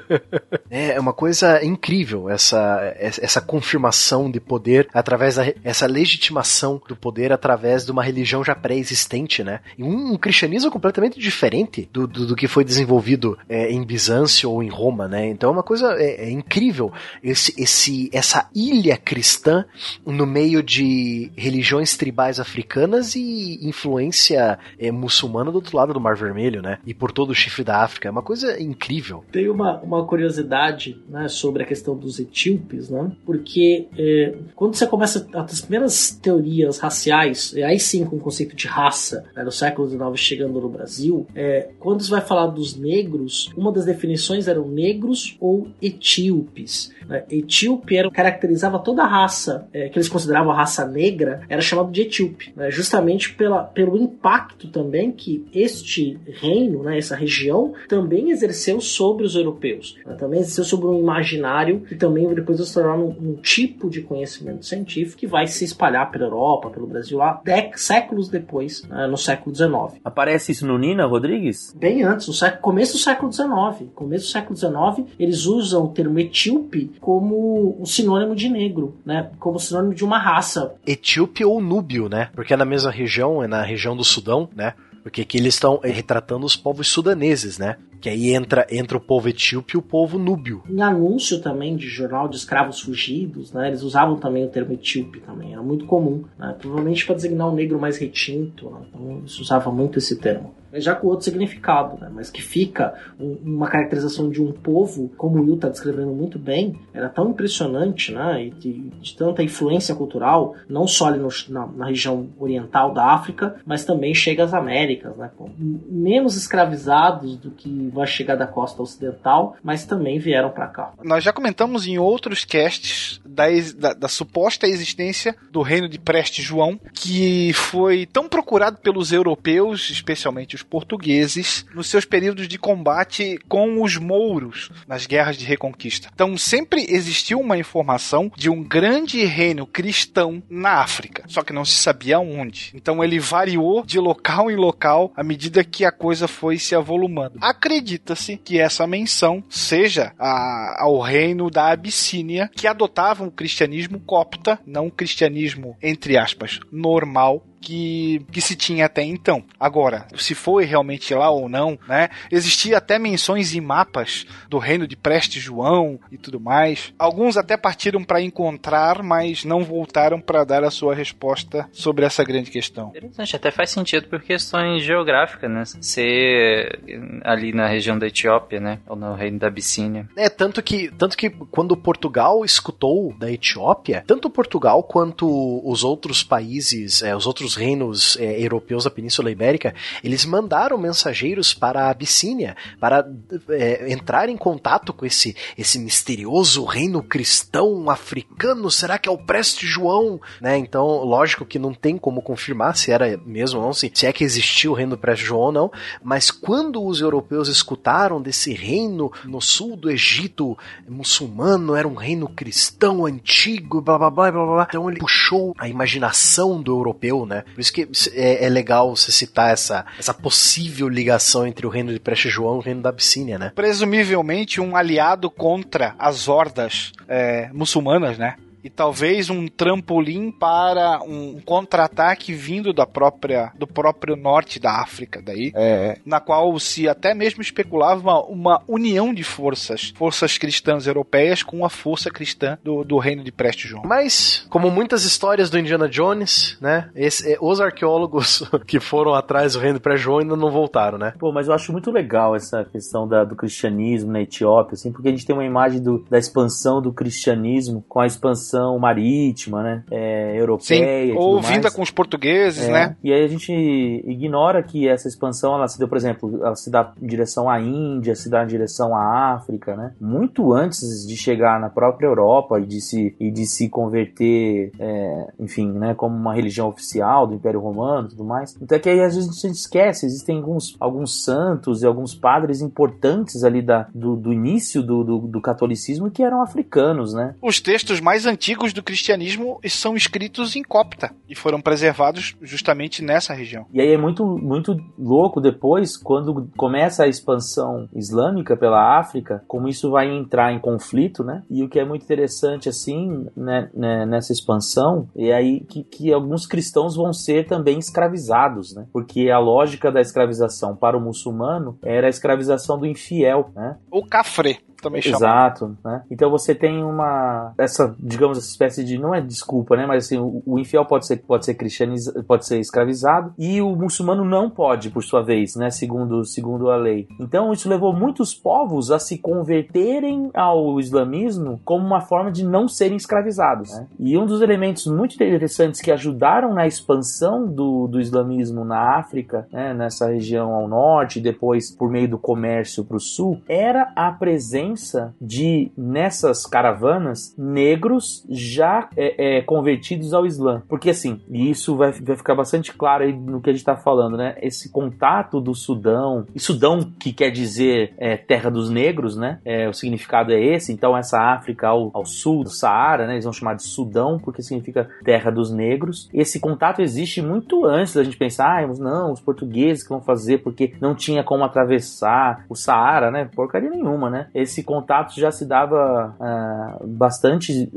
B: [LAUGHS] é uma coisa incrível essa essa confirmação de poder através da essa legitimação do poder através de uma religião já pré-existente, né? Um, um, cristianismo completamente diferente do, do, do que foi desenvolvido é, em Bizâncio ou em Roma, né? Então é uma coisa é, é incrível esse esse, essa ilha cristã no meio de religiões tribais africanas e influência é, muçulmana do outro lado do Mar Vermelho, né? E por todo o chifre da África. É uma coisa incrível.
C: Tem uma, uma curiosidade né, sobre a questão dos etíopes, né? Porque é, quando você começa as primeiras teorias raciais, aí sim com o conceito de raça, né, no século XIX chegando no Brasil, é, quando você vai falar dos negros, uma das definições eram negros ou etíopes. Né? Etíope era, caracterizava toda a raça é, que eles consideravam a raça negra, era chamado de etíope, né? justamente pela, pelo impacto também que este reino, né, essa região, também exerceu sobre os europeus. Né? Também exerceu sobre um imaginário que também depois se tornar um, um, tipo de conhecimento científico que vai se espalhar pela Europa, pelo Brasil, lá séculos depois, né, no século XIX.
D: Aparece isso no Nina Rodrigues?
C: Bem antes, no século, começo do século XIX. Começo do século XIX, eles usam o termo etíope como um sinônimo de negro, né? Como sinônimo de uma raça.
B: Etíope ou núbio, né? Porque é na mesma região, é na região do Sudão, né? Porque aqui eles estão retratando os povos sudaneses, né? Que aí entra, entra o povo etíope e o povo núbio.
C: Em anúncio também de jornal de escravos fugidos, né? Eles usavam também o termo etíope também, era muito comum. Né? Provavelmente para designar um negro mais retinto, né? então eles usavam muito esse termo já com outro significado, né? mas que fica um, uma caracterização de um povo, como o Will está descrevendo muito bem, era tão impressionante, né? E de, de tanta influência cultural, não só ali no, na, na, região oriental da África, mas também chega às Américas, né? Com menos escravizados do que vai chegar da costa ocidental, mas também vieram para cá.
G: Nós já comentamos em outros casts da, da, da suposta existência do reino de Preste João, que foi tão procurado pelos europeus, especialmente os portugueses nos seus períodos de combate com os mouros nas guerras de reconquista. Então sempre existiu uma informação de um grande reino cristão na África, só que não se sabia onde. Então ele variou de local em local à medida que a coisa foi se avolumando. Acredita-se que essa menção seja a, ao reino da Abissínia, que adotava um cristianismo copta, não um cristianismo entre aspas normal que, que se tinha até então. Agora, se foi realmente lá ou não, né? Existia até menções em mapas do reino de Preste João e tudo mais. Alguns até partiram para encontrar, mas não voltaram para dar a sua resposta sobre essa grande questão.
A: Interessante, até faz sentido por questões geográficas, né? Ser ali na região da Etiópia, né? Ou no reino da Abissínia.
B: É, tanto que, tanto que quando Portugal escutou da Etiópia, tanto Portugal quanto os outros países, é, os outros reinos é, europeus da Península Ibérica, eles mandaram mensageiros para a Abissínia para é, entrar em contato com esse, esse misterioso reino cristão africano. Será que é o Preste João? Né? Então, lógico que não tem como confirmar se era mesmo ou não, se, se é que existiu o reino do Preste João ou não, mas quando os europeus escutaram desse reino no sul do Egito muçulmano, era um reino cristão antigo, blá blá blá blá blá, então ele puxou a imaginação do europeu, né? Por isso que é, é, legal você citar essa, essa possível ligação entre o reino de Preste João e o reino da Abissínia, né?
G: Presumivelmente um aliado contra as hordas é, muçulmanas, né? E talvez um trampolim para um contra-ataque vindo da própria do próprio norte da África daí, é, na qual se até mesmo especulava uma, uma, união de forças, forças cristãs europeias com a força cristã do, do reino de Preste João.
B: Mas, como muitas histórias do Indiana Jones, né, esse, os arqueólogos [LAUGHS] que foram atrás do reino de Preste João ainda não voltaram, né?
D: Pô, mas eu acho muito legal essa questão da, do cristianismo na Etiópia, assim, porque a gente tem uma imagem do, da expansão do cristianismo com a expansão marítima, né? É, europeia.
G: Sim, ou vinda com os portugueses, é. né?
D: E aí a gente ignora que essa expansão, ela se deu, por exemplo, ela se dá em direção à Índia, se dá em direção à África, né? Muito antes de chegar na própria Europa e de se, e de se converter, é, enfim, né? Como uma religião oficial do Império Romano e tudo mais. Então é que aí às vezes a gente esquece, existem alguns, alguns santos e alguns padres importantes ali da, do, do início do, do, do catolicismo que eram africanos, né?
G: Os textos mais antigos antigos do cristianismo são escritos em copta e foram preservados justamente nessa região.
D: E aí é muito, muito louco depois, quando começa a expansão islâmica pela África, como isso vai entrar em conflito, né? E o que é muito interessante, assim, né, né, nessa expansão, é aí que, que alguns cristãos vão ser também escravizados, né? Porque a lógica da escravização para o muçulmano era a escravização do infiel, né?
G: O cafre. Também chamado.
D: Exato, né? Então você tem uma essa, digamos, essa espécie de não é desculpa, né? Mas assim, o, o infiel pode ser pode ser cristianizado, pode ser escravizado e o muçulmano não pode, por sua vez, né? Segundo segundo a lei. Então isso levou muitos povos a se converterem ao islamismo como uma forma de não serem escravizados. Né? E um dos elementos muito interessantes que ajudaram na expansão do, do islamismo na África, né? nessa região ao norte, depois por meio do comércio para o sul, era a presença de nessas caravanas negros já é, é, convertidos ao Islã. Porque assim, e isso vai, vai ficar bastante claro aí no que a gente está falando, né? Esse contato do Sudão, e Sudão que quer dizer é, terra dos negros, né? É, o significado é esse. Então essa África ao, ao sul do Saara, né? Eles vão chamar de Sudão porque significa terra dos negros. Esse contato existe muito antes da gente pensar, ah, não, os portugueses que vão fazer porque não tinha como atravessar o Saara, né? Porcaria nenhuma, né? Esse contato já se dava uh, bastante,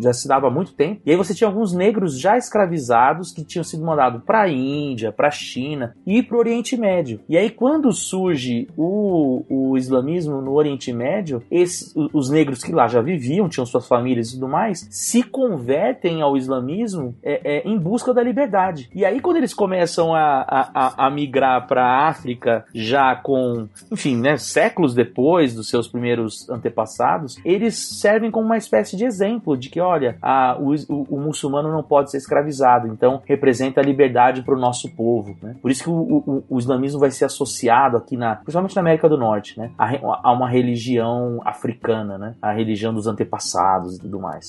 D: já se dava há muito tempo. E aí você tinha alguns negros já escravizados que tinham sido mandados para a Índia, para a China e para o Oriente Médio. E aí quando surge o, o islamismo no Oriente Médio, esses, os negros que lá já viviam, tinham suas famílias e tudo mais, se convertem ao islamismo é, é, em busca da liberdade. E aí quando eles começam a, a, a migrar para a África já com, enfim, né, séculos depois dos seus primeiros antepassados, eles servem como uma espécie de exemplo de que, olha, a, o, o, o muçulmano não pode ser escravizado, então representa a liberdade para o nosso povo. Né? Por isso que o, o, o, islamismo vai ser associado aqui, na, principalmente na América do Norte, né? a, a uma religião africana, né? a religião dos antepassados e tudo mais.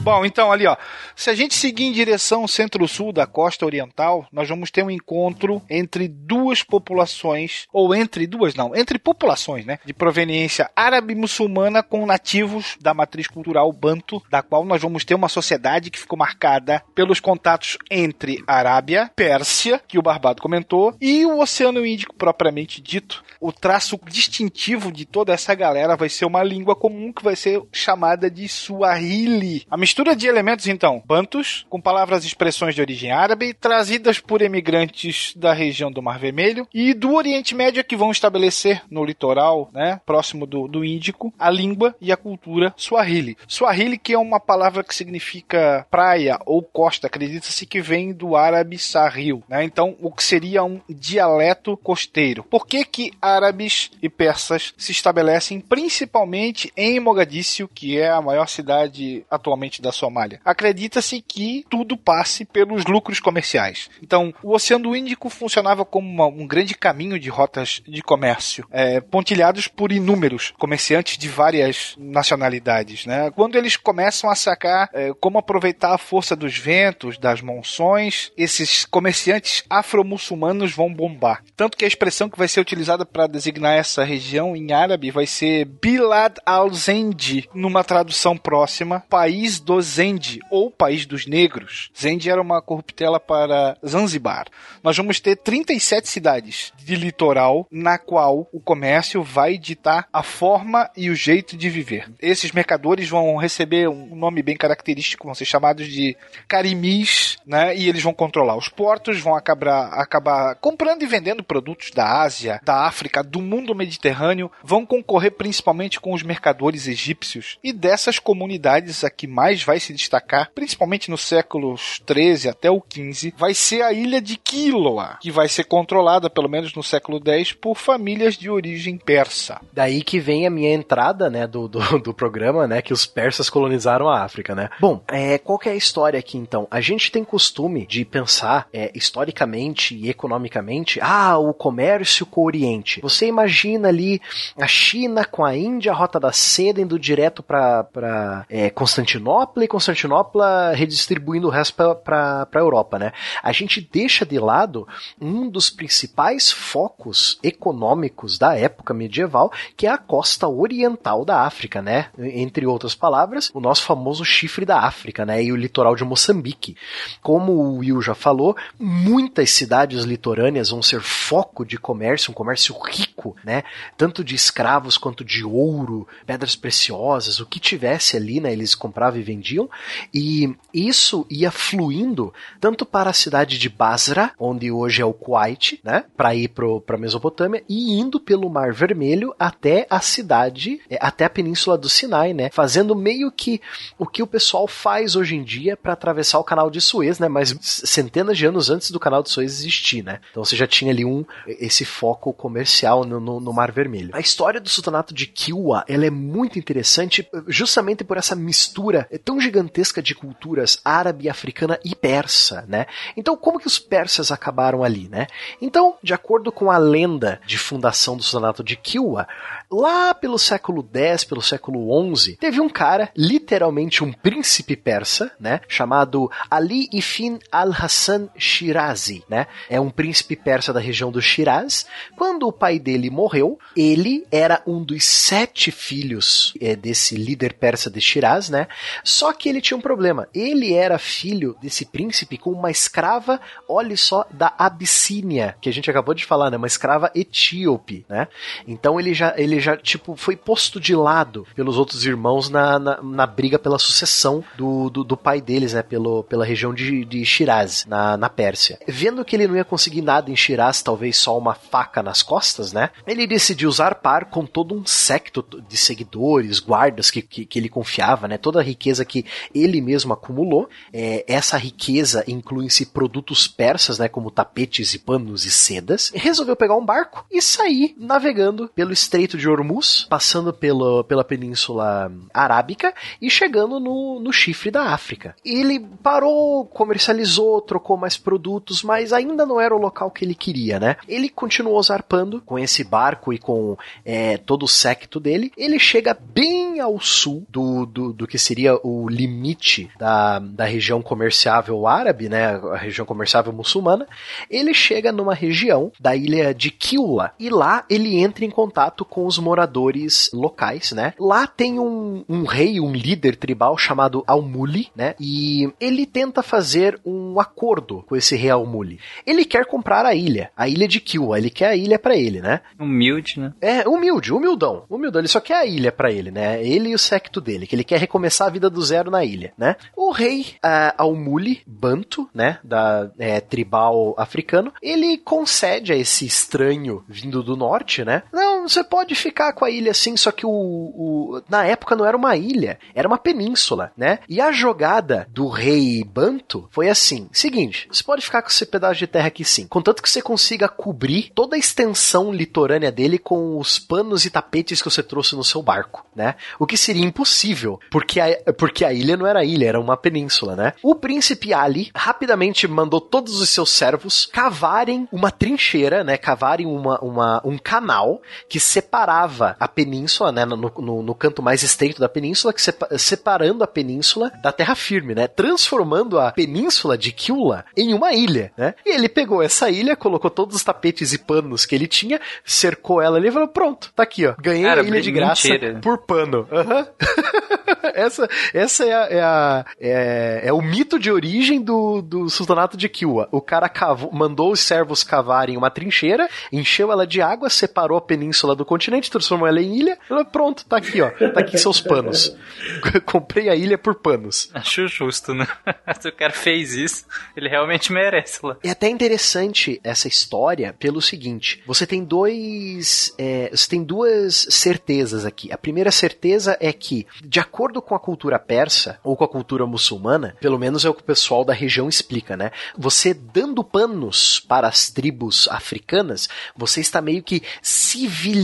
G: Bom, então ali ó, se a gente seguir em direção centro-sul da costa oriental, nós vamos ter um encontro entre duas populações, ou entre duas não, entre populações, né, de proveniência árabe-muçulmana com nativos da matriz cultural banto, da qual nós vamos ter uma sociedade que ficou marcada pelos contatos entre Arábia, Pérsia, que o Barbado comentou, e o Oceano Índico propriamente dito. O traço distintivo de toda essa galera vai ser uma língua comum que vai ser chamada de Swahili. A mistura de elementos então bantus, com palavras e expressões de origem árabe, trazidas por emigrantes da região do Mar Vermelho e do Oriente Médio que vão estabelecer no litoral, né, próximo do, do Índico, a língua e a cultura Swahili. Swahili que é uma palavra que significa praia ou costa, acredita-se que vem do árabe sahil, né? Então, o que seria um dialeto costeiro. Por que que árabes e persas se estabelecem principalmente em Mogadíscio, que é a maior cidade atualmente da Somália? Acredita acredita-se que tudo passe pelos lucros comerciais. Então, o Oceano Índico funcionava como uma, um grande caminho de rotas de comércio, é, pontilhados por inúmeros comerciantes de várias nacionalidades. Né? Quando eles começam a sacar é, como aproveitar a força dos ventos, das monções, esses comerciantes afro-muçulmanos vão bombar. Tanto que a expressão que vai ser utilizada para designar essa região em árabe vai ser Bilad al-Zendi, numa tradução próxima, país do Zendi, ou país dos negros. Zend era uma corruptela para Zanzibar. Nós vamos ter 37 cidades de litoral na qual o comércio vai ditar a forma e o jeito de viver. Esses mercadores vão receber um nome bem característico, vão ser chamados de carimis, né? E eles vão controlar os portos, vão acabar, acabar comprando e vendendo produtos da Ásia, da África, do mundo mediterrâneo, vão concorrer principalmente com os mercadores egípcios e dessas comunidades a que mais vai se destacar, principalmente principalmente nos séculos 13 até o 15, vai ser a ilha de Quiloa, que vai ser controlada, pelo menos no século 10, por famílias de origem persa.
B: Daí que vem a minha entrada, né, do, do, [LAUGHS] do programa, né, que os persas colonizaram a África, né. Bom, é, qual que é a história aqui, então? A gente tem costume de pensar, é, historicamente e economicamente, ah, o comércio com o Oriente. Você imagina ali a China com a Índia, a Rota da Seda indo direto para é, Constantinopla e Constantinopla redistribuindo o resto para a Europa, né? A gente deixa de lado um dos principais focos econômicos da época medieval, que é a costa oriental da África, né? Entre outras palavras, o nosso famoso chifre da África, né? E o litoral de Moçambique. Como o Will já falou, muitas cidades litorâneas vão ser foco de comércio, um comércio rico rico, né? Tanto de escravos quanto de ouro, pedras preciosas, o que tivesse ali, né? Eles compravam e vendiam. E isso ia fluindo tanto para a cidade de Basra, onde hoje é o Kuwait, né? Para ir para a Mesopotâmia, e indo pelo Mar Vermelho até a cidade, é, até a península do Sinai, né? Fazendo meio que o que o pessoal faz hoje em dia para atravessar o canal de Suez, né? Mas centenas de anos antes do canal de Suez existir, né? Então você já tinha ali um esse foco comercial no, no, no Mar Vermelho. A história do sultanato de Kilwa, ela é muito interessante justamente por essa mistura tão gigantesca de culturas árabe, africana e persa, né? Então como que os persas acabaram ali, né? Então, de acordo com a lenda de fundação do sultanato de Kilwa, lá pelo século X, pelo século XI, teve um cara, literalmente um príncipe persa, né? Chamado Ali Ifin al-Hassan Shirazi, né? É um príncipe persa da região do Shiraz. Quando o pai dele morreu, ele era um dos sete filhos é, desse líder persa de Shiraz, né? Só que ele tinha um problema. Ele era filho desse príncipe com uma escrava, olhe só, da Abissínia, que a gente acabou de falar, né? Uma escrava etíope, né? Então ele já, ele já tipo, foi posto de lado pelos outros irmãos na, na, na briga pela sucessão do, do, do, pai deles, né? Pelo, pela região de, de Shiraz, na, na Pérsia. Vendo que ele não ia conseguir nada em Shiraz, talvez só uma faca nas costas, né? Ele decidiu usar par com todo um secto de seguidores, guardas que, que, que ele confiava, né? Toda a riqueza que ele mesmo acumulou. É, essa riqueza inclui-se produtos persas, né? Como tapetes e panos e sedas. Resolveu pegar um barco e sair navegando pelo Estreito de Hormuz, passando pelo, pela Península Arábica e chegando no, no chifre da África. Ele parou, comercializou, trocou mais produtos, mas ainda não era o local que ele queria, né? Ele continuou zarpando com esse barco e com é, todo o secto dele. Ele chega bem ao sul do, do, do que seria o limite da, da região comerciável árabe, né? A região comerciável muçulmana. Ele chega numa região da ilha de Kiula e lá ele entra em contato com os moradores locais, né? Lá tem um, um rei, um líder tribal chamado Almuli, né? E ele tenta fazer um acordo com esse rei Almuli. Ele quer comprar a ilha, a ilha de Kiwa, ele quer a ilha para ele, né?
A: Humilde, né?
B: É, humilde, humildão, humildão. Ele só quer a ilha para ele, né? Ele e o secto dele, que ele quer recomeçar a vida do zero na ilha, né? O rei uh, Almuli Banto, né? Da é, tribal africano, ele concede a esse estranho vindo do norte, né? Não, você pode ficar com a ilha assim, só que o, o, na época não era uma ilha, era uma península, né? E a jogada do rei Banto foi assim: seguinte, você pode ficar com esse pedaço de terra aqui sim, contanto que você consiga cobrir toda a extensão litorânea dele com os panos e tapetes que você trouxe no seu barco, né? O que seria impossível, porque a, porque a ilha não era ilha, era uma península, né? O príncipe Ali rapidamente mandou todos os seus servos cavarem uma trincheira, né? Cavarem uma, uma, um canal que separava a península, né? No, no, no canto mais estreito da península, que sepa, separando a península da terra firme, né? Transformando a península de Kyula em uma ilha, né? E ele pegou essa ilha, colocou todos os tapetes e panos que ele tinha, cercou ela ali e falou: pronto, tá aqui, ó. Ganhei Cara, a ilha de graça mentira. por pano. Uhum. [LAUGHS] essa essa é, a, é, a, é, é, o mito de origem do, do sultanato de Kilwa. O cara cavou, mandou os servos cavarem uma trincheira, encheu ela de água, separou a península do continente, transformou ela em ilha. Ela, pronto, tá aqui, ó. Tá aqui seus panos. [LAUGHS] Comprei a ilha por panos.
A: Acho justo, né? Se [LAUGHS] o cara fez isso, ele realmente merece lá.
B: É até interessante essa história pelo seguinte: você tem dois. É, você tem duas certezas aqui. A primeira certeza é que, de acordo com a cultura persa, ou com a cultura muçulmana, pelo menos é o que o pessoal da região explica, né? Você dando panos para as tribos africanas, você está meio que civilizando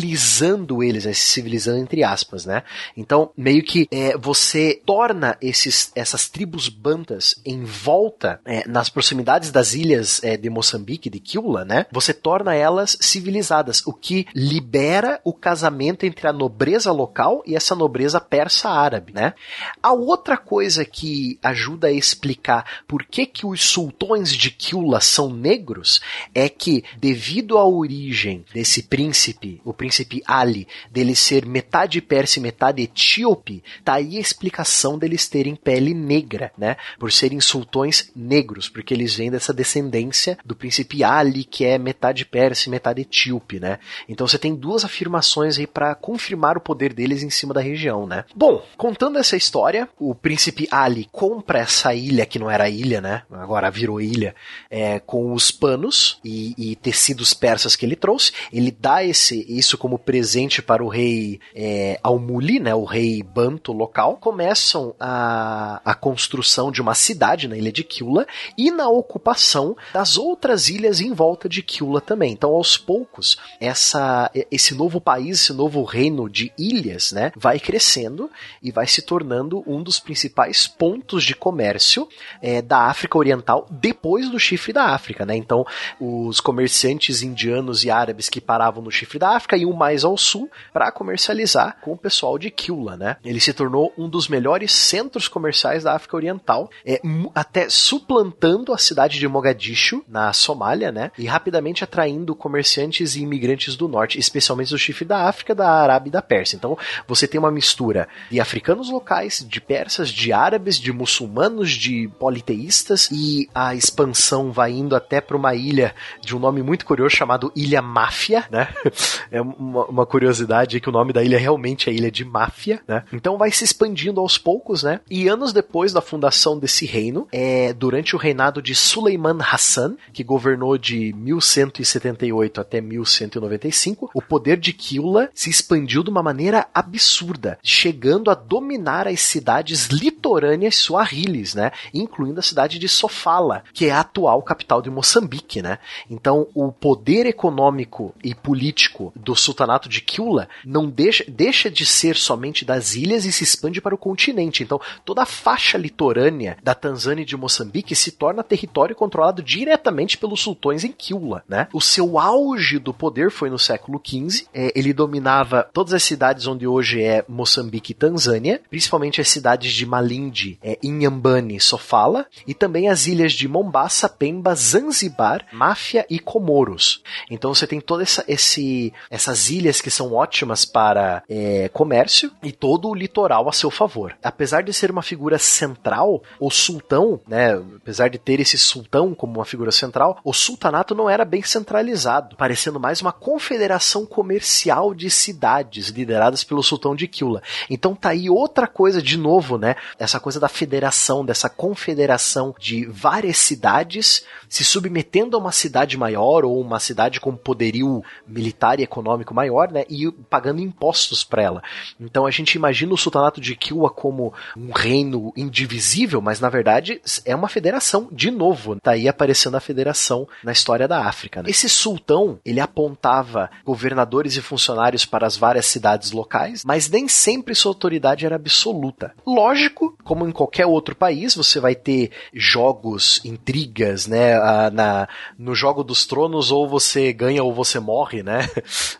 B: eles, né? civilizando entre aspas, né? Então, meio que é, você torna esses, essas tribos bantas em volta, é, nas proximidades das ilhas é, de Moçambique, de Kiula, né? Você torna elas civilizadas, o que libera o casamento entre a nobreza local e essa nobreza persa árabe, né? A outra coisa que ajuda a explicar por que, que os sultões de Kyula são negros é que, devido à origem desse príncipe, o príncipe Ali, dele ser metade persa e metade etíope, tá aí a explicação deles terem pele negra, né? Por serem sultões negros, porque eles vêm dessa descendência do príncipe Ali, que é metade persa e metade etíope, né? Então você tem duas afirmações aí para confirmar o poder deles em cima da região, né? Bom, contando essa história, o príncipe Ali compra essa ilha, que não era ilha, né? Agora virou ilha, é, com os panos e, e, tecidos persas que ele trouxe. Ele dá esse, isso como presente para o rei é, Almuli, né? O rei banto local. Começam a, a construção de uma cidade na ilha de Kyula e na ocupação das outras ilhas em volta de Kyula também. Então, aos poucos, essa, esse novo país, esse novo reino de ilhas, né? Vai crescendo e vai se tornando um dos principais pontos de comércio é, da África Oriental depois do chifre da África, né? Então, os comerciantes indianos e árabes que paravam no chifre da África iam mais ao sul para comercializar com o pessoal de Kyula, né? Ele se tornou um dos melhores centros comerciais da África Oriental, é, até suplantando a cidade de Mogadishu, na Somália, né? E rapidamente atraindo comerciantes e imigrantes do norte, especialmente do chifre da África, da Arábia e da Pérsia. Então, você tem uma mistura de africanos locais, de persas, de árabes, de muçulmanos, de politeístas e a expansão vai indo até para uma ilha de um nome muito curioso chamado Ilha Máfia, né? [LAUGHS] É uma, uma curiosidade que o nome da ilha realmente é Ilha de Máfia, né? Então vai se expandindo aos poucos, né? E anos depois da fundação desse reino, é durante o reinado de Suleiman Hassan, que governou de 1178 até 1195, o poder de Kyula se expandiu de uma maneira absurda, chegando a dominar as cidades litorâneas suahilis, né? Incluindo a cidade de Sofala, que é a atual capital de Moçambique, né? Então, o poder econômico e político do sultanato de Kyula não deixa, deixa de ser somente das ilhas e se expande para o continente. Então, toda a faixa litorânea da Tanzânia e de Moçambique se torna território controlado diretamente pelos sultões em Kyula, né? O seu auge do poder foi no século XV. É, ele dominava todas as cidades onde hoje é Moçambique e Tanzânia, principalmente as cidades de Malindi, é, Inhambane, Sofala, e também as ilhas de Mombasa, Pemba, Zanzibar, Máfia e Comoros. Então você tem todas essa, esse, essas ilhas que são ótimas para é, comércio e todo o litoral a seu favor. Apesar de ser uma figura central, o sultão, né, apesar de ter esse sultão como uma figura central, o sultanato não era bem centralizado, parecendo mais uma confederação comercial de cidades lideradas pelo sultão de Kyula. Então tá aí outra coisa de novo, né? Essa coisa da federação, dessa confederação de várias cidades se submetendo a uma cidade maior ou uma cidade com poderio militar e econômico maior, né? E pagando impostos para ela. Então a gente imagina o sultanato de Kyula como um reino indivisível, mas na verdade é uma federação de novo. Tá aí aparecendo a federação na história da África. Né? Esse sultão, ele apontava governadores e funcionários para as várias cidades locais, mas nem sempre sua autoridade era absoluta. Lógico, como em qualquer outro país, você vai ter jogos, intrigas, né? Na, no jogo dos tronos, ou você ganha ou você morre, né?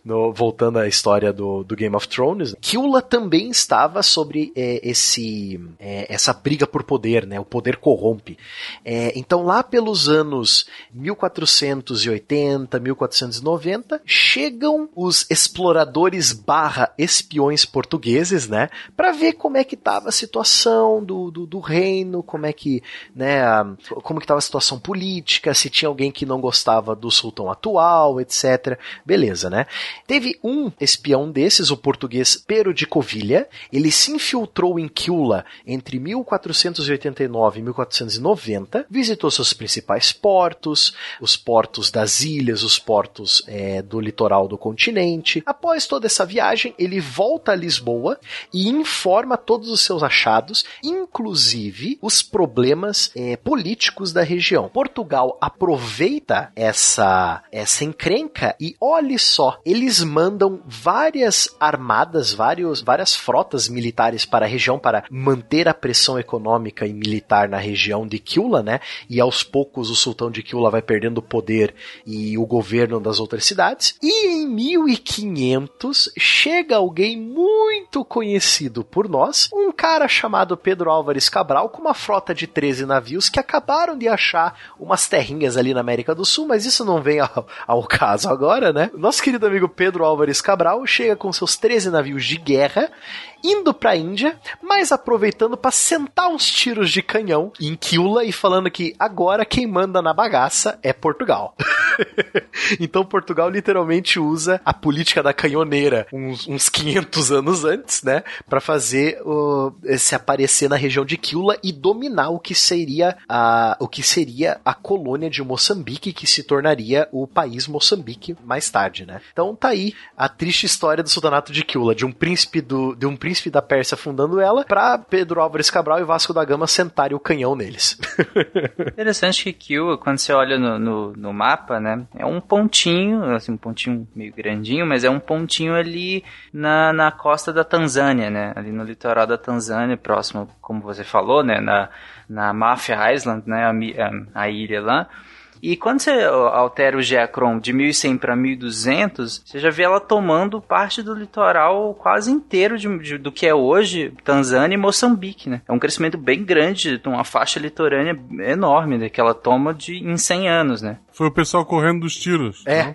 B: No, voltando à história do, do Game of Thrones. Kyula também estava sobre é, esse, é, essa briga por poder, né? O poder corrompe. É, então, lá pelos anos 1480, 1490, chegam os exploradores barra espiões portugueses, né? Para ver como é que estava a situação do, do, do, reino, como é que, né? Como que estava a situação política, se tinha alguém que não gostava do sultão atual, etc. Beleza, né? Teve um espião desses, o português Pero de Covilha, ele se infiltrou em Kyula entre 1489 e 1490, visitou seus principais portos, os portos das ilhas, os portos é, do litoral do continente. Após toda essa viagem, ele volta a Lisboa e informa todos os seus achados, inclusive os problemas é, políticos da região. Portugal aproveita essa, essa encrenca e olhe só, eles mandam várias armadas, vários, várias frotas militares para a região para manter a pressão econômica e militar na região de Kyula, né? E aos poucos o sultão de Kyula vai perdendo o poder e o governo das outras cidades. E em 1500 chega alguém muito conhecido por nós, um cara chamado Pedro Álvares Cabral com uma frota de 13 navios que acabaram de achar umas terrinhas ali na América do Sul, mas isso não vem ao, ao caso agora, né? Nosso querido amigo Pedro Álvares Cabral chega com seus 13 navios de guerra indo pra Índia, mas aproveitando para sentar uns tiros de canhão em Kiula e falando que agora quem manda na bagaça é Portugal. [LAUGHS] então Portugal literalmente usa a política da canhoneira uns, uns 500 anos antes, né, para fazer se aparecer na região de Kiula e dominar o que seria a o que seria a colônia de Moçambique que se tornaria o país Moçambique mais tarde, né? Então tá aí a triste história do sultanato de Kiula, de um príncipe do de um príncipe da Pérsia fundando ela, para Pedro Álvares Cabral e Vasco da Gama sentarem o canhão neles. [LAUGHS]
A: Interessante que quando você olha no, no, no, mapa, né, é um pontinho, assim, um pontinho meio grandinho, mas é um pontinho ali na, na costa da Tanzânia, né, ali no litoral da Tanzânia, próximo, como você falou, né, na, na Mafia Island, né, a, a ilha lá. E quando você altera o Geacron de 1100 para 1200, você já vê ela tomando parte do litoral quase inteiro de, de, do que é hoje Tanzânia e Moçambique, né? É um crescimento bem grande, uma faixa litorânea enorme né, que ela toma de, em 100 anos, né?
F: Foi o pessoal correndo dos tiros.
B: É.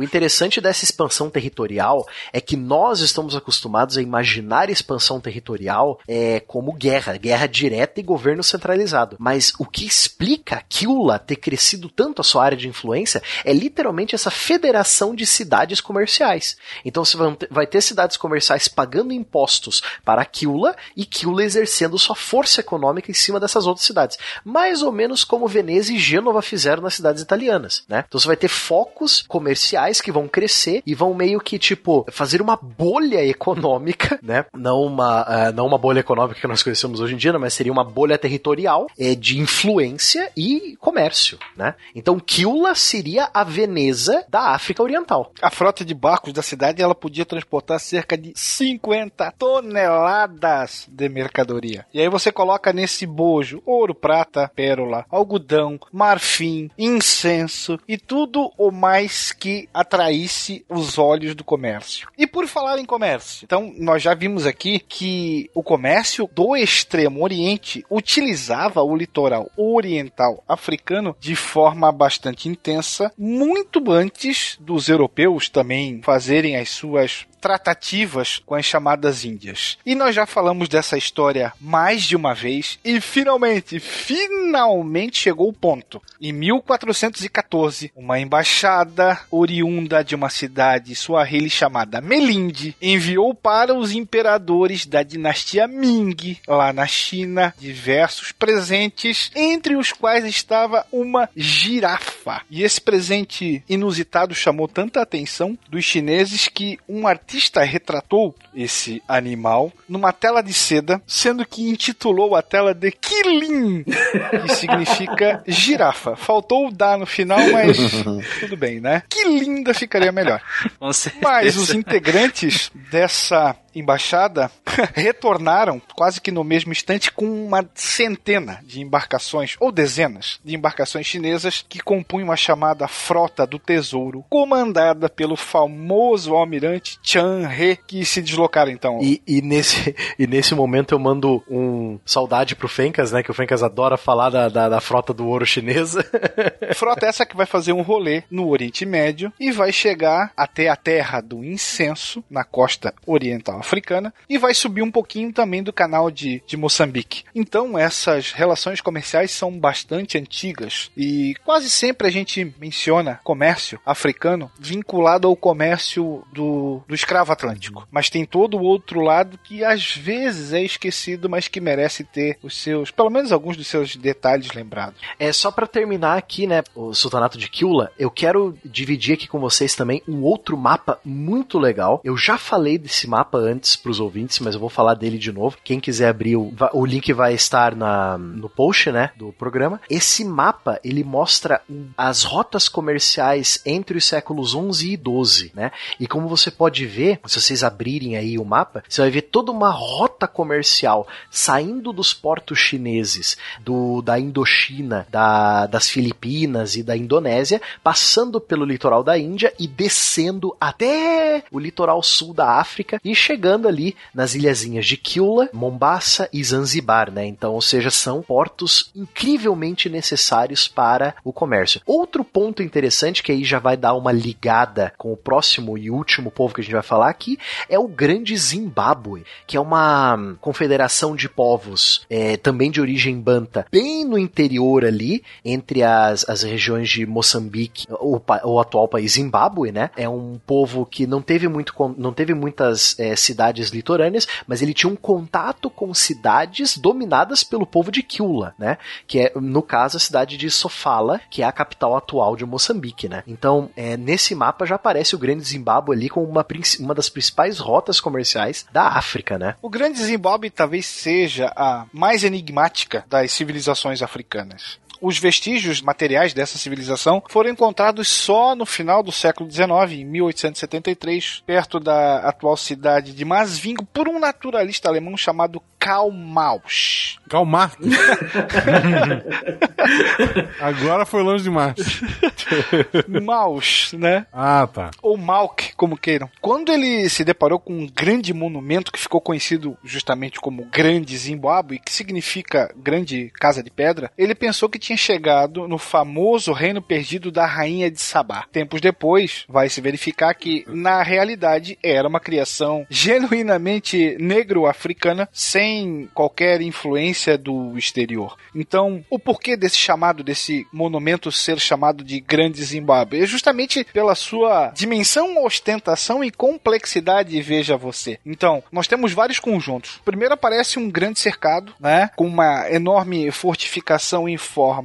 B: O interessante dessa expansão territorial é que nós estamos acostumados a imaginar expansão territorial é, como guerra, guerra direta e governo centralizado. Mas o que explica Kiula ter crescido tanto a sua área de influência é literalmente essa federação de cidades comerciais. Então você vai ter cidades comerciais pagando impostos para Kiula e Kiula exercendo sua força econômica em cima dessas outras cidades. Mais ou menos como Veneza e Gênova fizeram nas cidades italianas, né? Então você vai ter focos comerciais que vão crescer e vão meio que, tipo, fazer uma bolha econômica, [LAUGHS] né? Não uma, uh, não uma bolha econômica que nós conhecemos hoje em dia, mas seria uma bolha territorial é, de influência e comércio, né? Então, Kiula seria a Veneza da África Oriental.
G: A frota de barcos da cidade, ela podia transportar cerca de 50 toneladas de mercadoria. E aí você coloca nesse bojo ouro, prata, pérola, algodão, marfim, incenso e tudo o mais que atraísse os olhos do comércio. E por falar em comércio, então nós já vimos aqui que o comércio do extremo oriente utilizava o litoral oriental africano de forma bastante intensa, muito antes dos europeus também fazerem as suas tratativas com as chamadas Índias. E nós já falamos dessa história mais de uma vez e finalmente, finalmente chegou o ponto. Em 1414, uma embaixada oriunda de uma cidade suahili chamada Melinde enviou para os imperadores da dinastia Ming, lá na China, diversos presentes, entre os quais estava uma girafa. E esse presente inusitado chamou tanta atenção dos chineses que um artista artista retratou esse animal numa tela de seda, sendo que intitulou a tela de Kilin, que [LAUGHS] significa girafa. Faltou o dar no final, mas [LAUGHS] tudo bem, né? Que linda ficaria melhor. Mas os integrantes dessa embaixada [LAUGHS] retornaram quase que no mesmo instante com uma centena de embarcações ou dezenas de embarcações chinesas que compunham a chamada Frota do Tesouro, comandada pelo famoso almirante Chan He, que se deslocaram então.
B: E, e, nesse, e nesse momento eu mando um saudade pro Fencas, né? Que o Fencas adora falar da, da, da frota do ouro chinesa. [LAUGHS]
G: frota essa que vai fazer um rolê no Oriente Médio e vai chegar até a terra do incenso, na costa oriental africana e vai subir um pouquinho também do canal de, de Moçambique. Então essas relações comerciais são bastante antigas e quase sempre a gente menciona comércio africano vinculado ao comércio do, do escravo atlântico. Mas tem todo o outro lado que às vezes é esquecido, mas que merece ter os seus, pelo menos alguns dos seus detalhes lembrados.
B: É só para terminar aqui, né, o Sultanato de Kiula, eu quero dividir aqui com vocês também um outro mapa muito legal. Eu já falei desse mapa antes pros ouvintes, mas eu vou falar dele de novo. Quem quiser abrir, o, o link vai estar na, no post, né, do programa. Esse mapa, ele mostra as rotas comerciais entre os séculos 11 e 12, né? E como você pode ver, se vocês abrirem aí o mapa, você vai ver toda uma rota comercial saindo dos portos chineses, do, da Indochina, da, das Filipinas e da Indonésia, passando pelo litoral da Índia e descendo até o litoral sul da África e chegando ali nas ilhazinhas de Kyula, Mombasa e Zanzibar, né? Então, ou seja, são portos incrivelmente necessários para o comércio. Outro ponto interessante que aí já vai dar uma ligada com o próximo e último povo que a gente vai falar aqui é o Grande Zimbábue, que é uma confederação de povos é, também de origem banta, bem no interior ali, entre as, as regiões de Moçambique, o, o atual país Zimbábue, né? É um povo que não teve, muito, não teve muitas é, cidades litorâneas, mas ele tinha um contato com cidades dominadas pelo povo de Kyula, né? Que é, no caso, a cidade de Sofala, que é a capital atual de Moçambique, né? Então, é, nesse mapa já aparece o Grande Zimbábue ali como uma, uma das principais rotas comerciais da África, né?
G: O Grande Zimbábue talvez seja a mais enigmática das civilizações africanas. Os vestígios materiais dessa civilização foram encontrados só no final do século XIX, em 1873, perto da atual cidade de Masvingo, por um naturalista alemão chamado Karl Mausch.
F: Karl Marx. [LAUGHS] Agora foi longe demais.
G: Mausch, né?
F: Ah, tá.
G: ou Malk, como queiram. Quando ele se deparou com um grande monumento que ficou conhecido justamente como Grande Zimbábue, que significa Grande Casa de Pedra, ele pensou que tinha chegado no famoso reino perdido da rainha de Sabá. Tempos depois, vai se verificar que na realidade era uma criação genuinamente negro-africana, sem qualquer influência do exterior. Então, o porquê desse chamado, desse monumento ser chamado de Grande Zimbábue? É justamente pela sua dimensão, ostentação e complexidade, veja você. Então, nós temos vários conjuntos. Primeiro aparece um grande cercado, né, com uma enorme fortificação em forma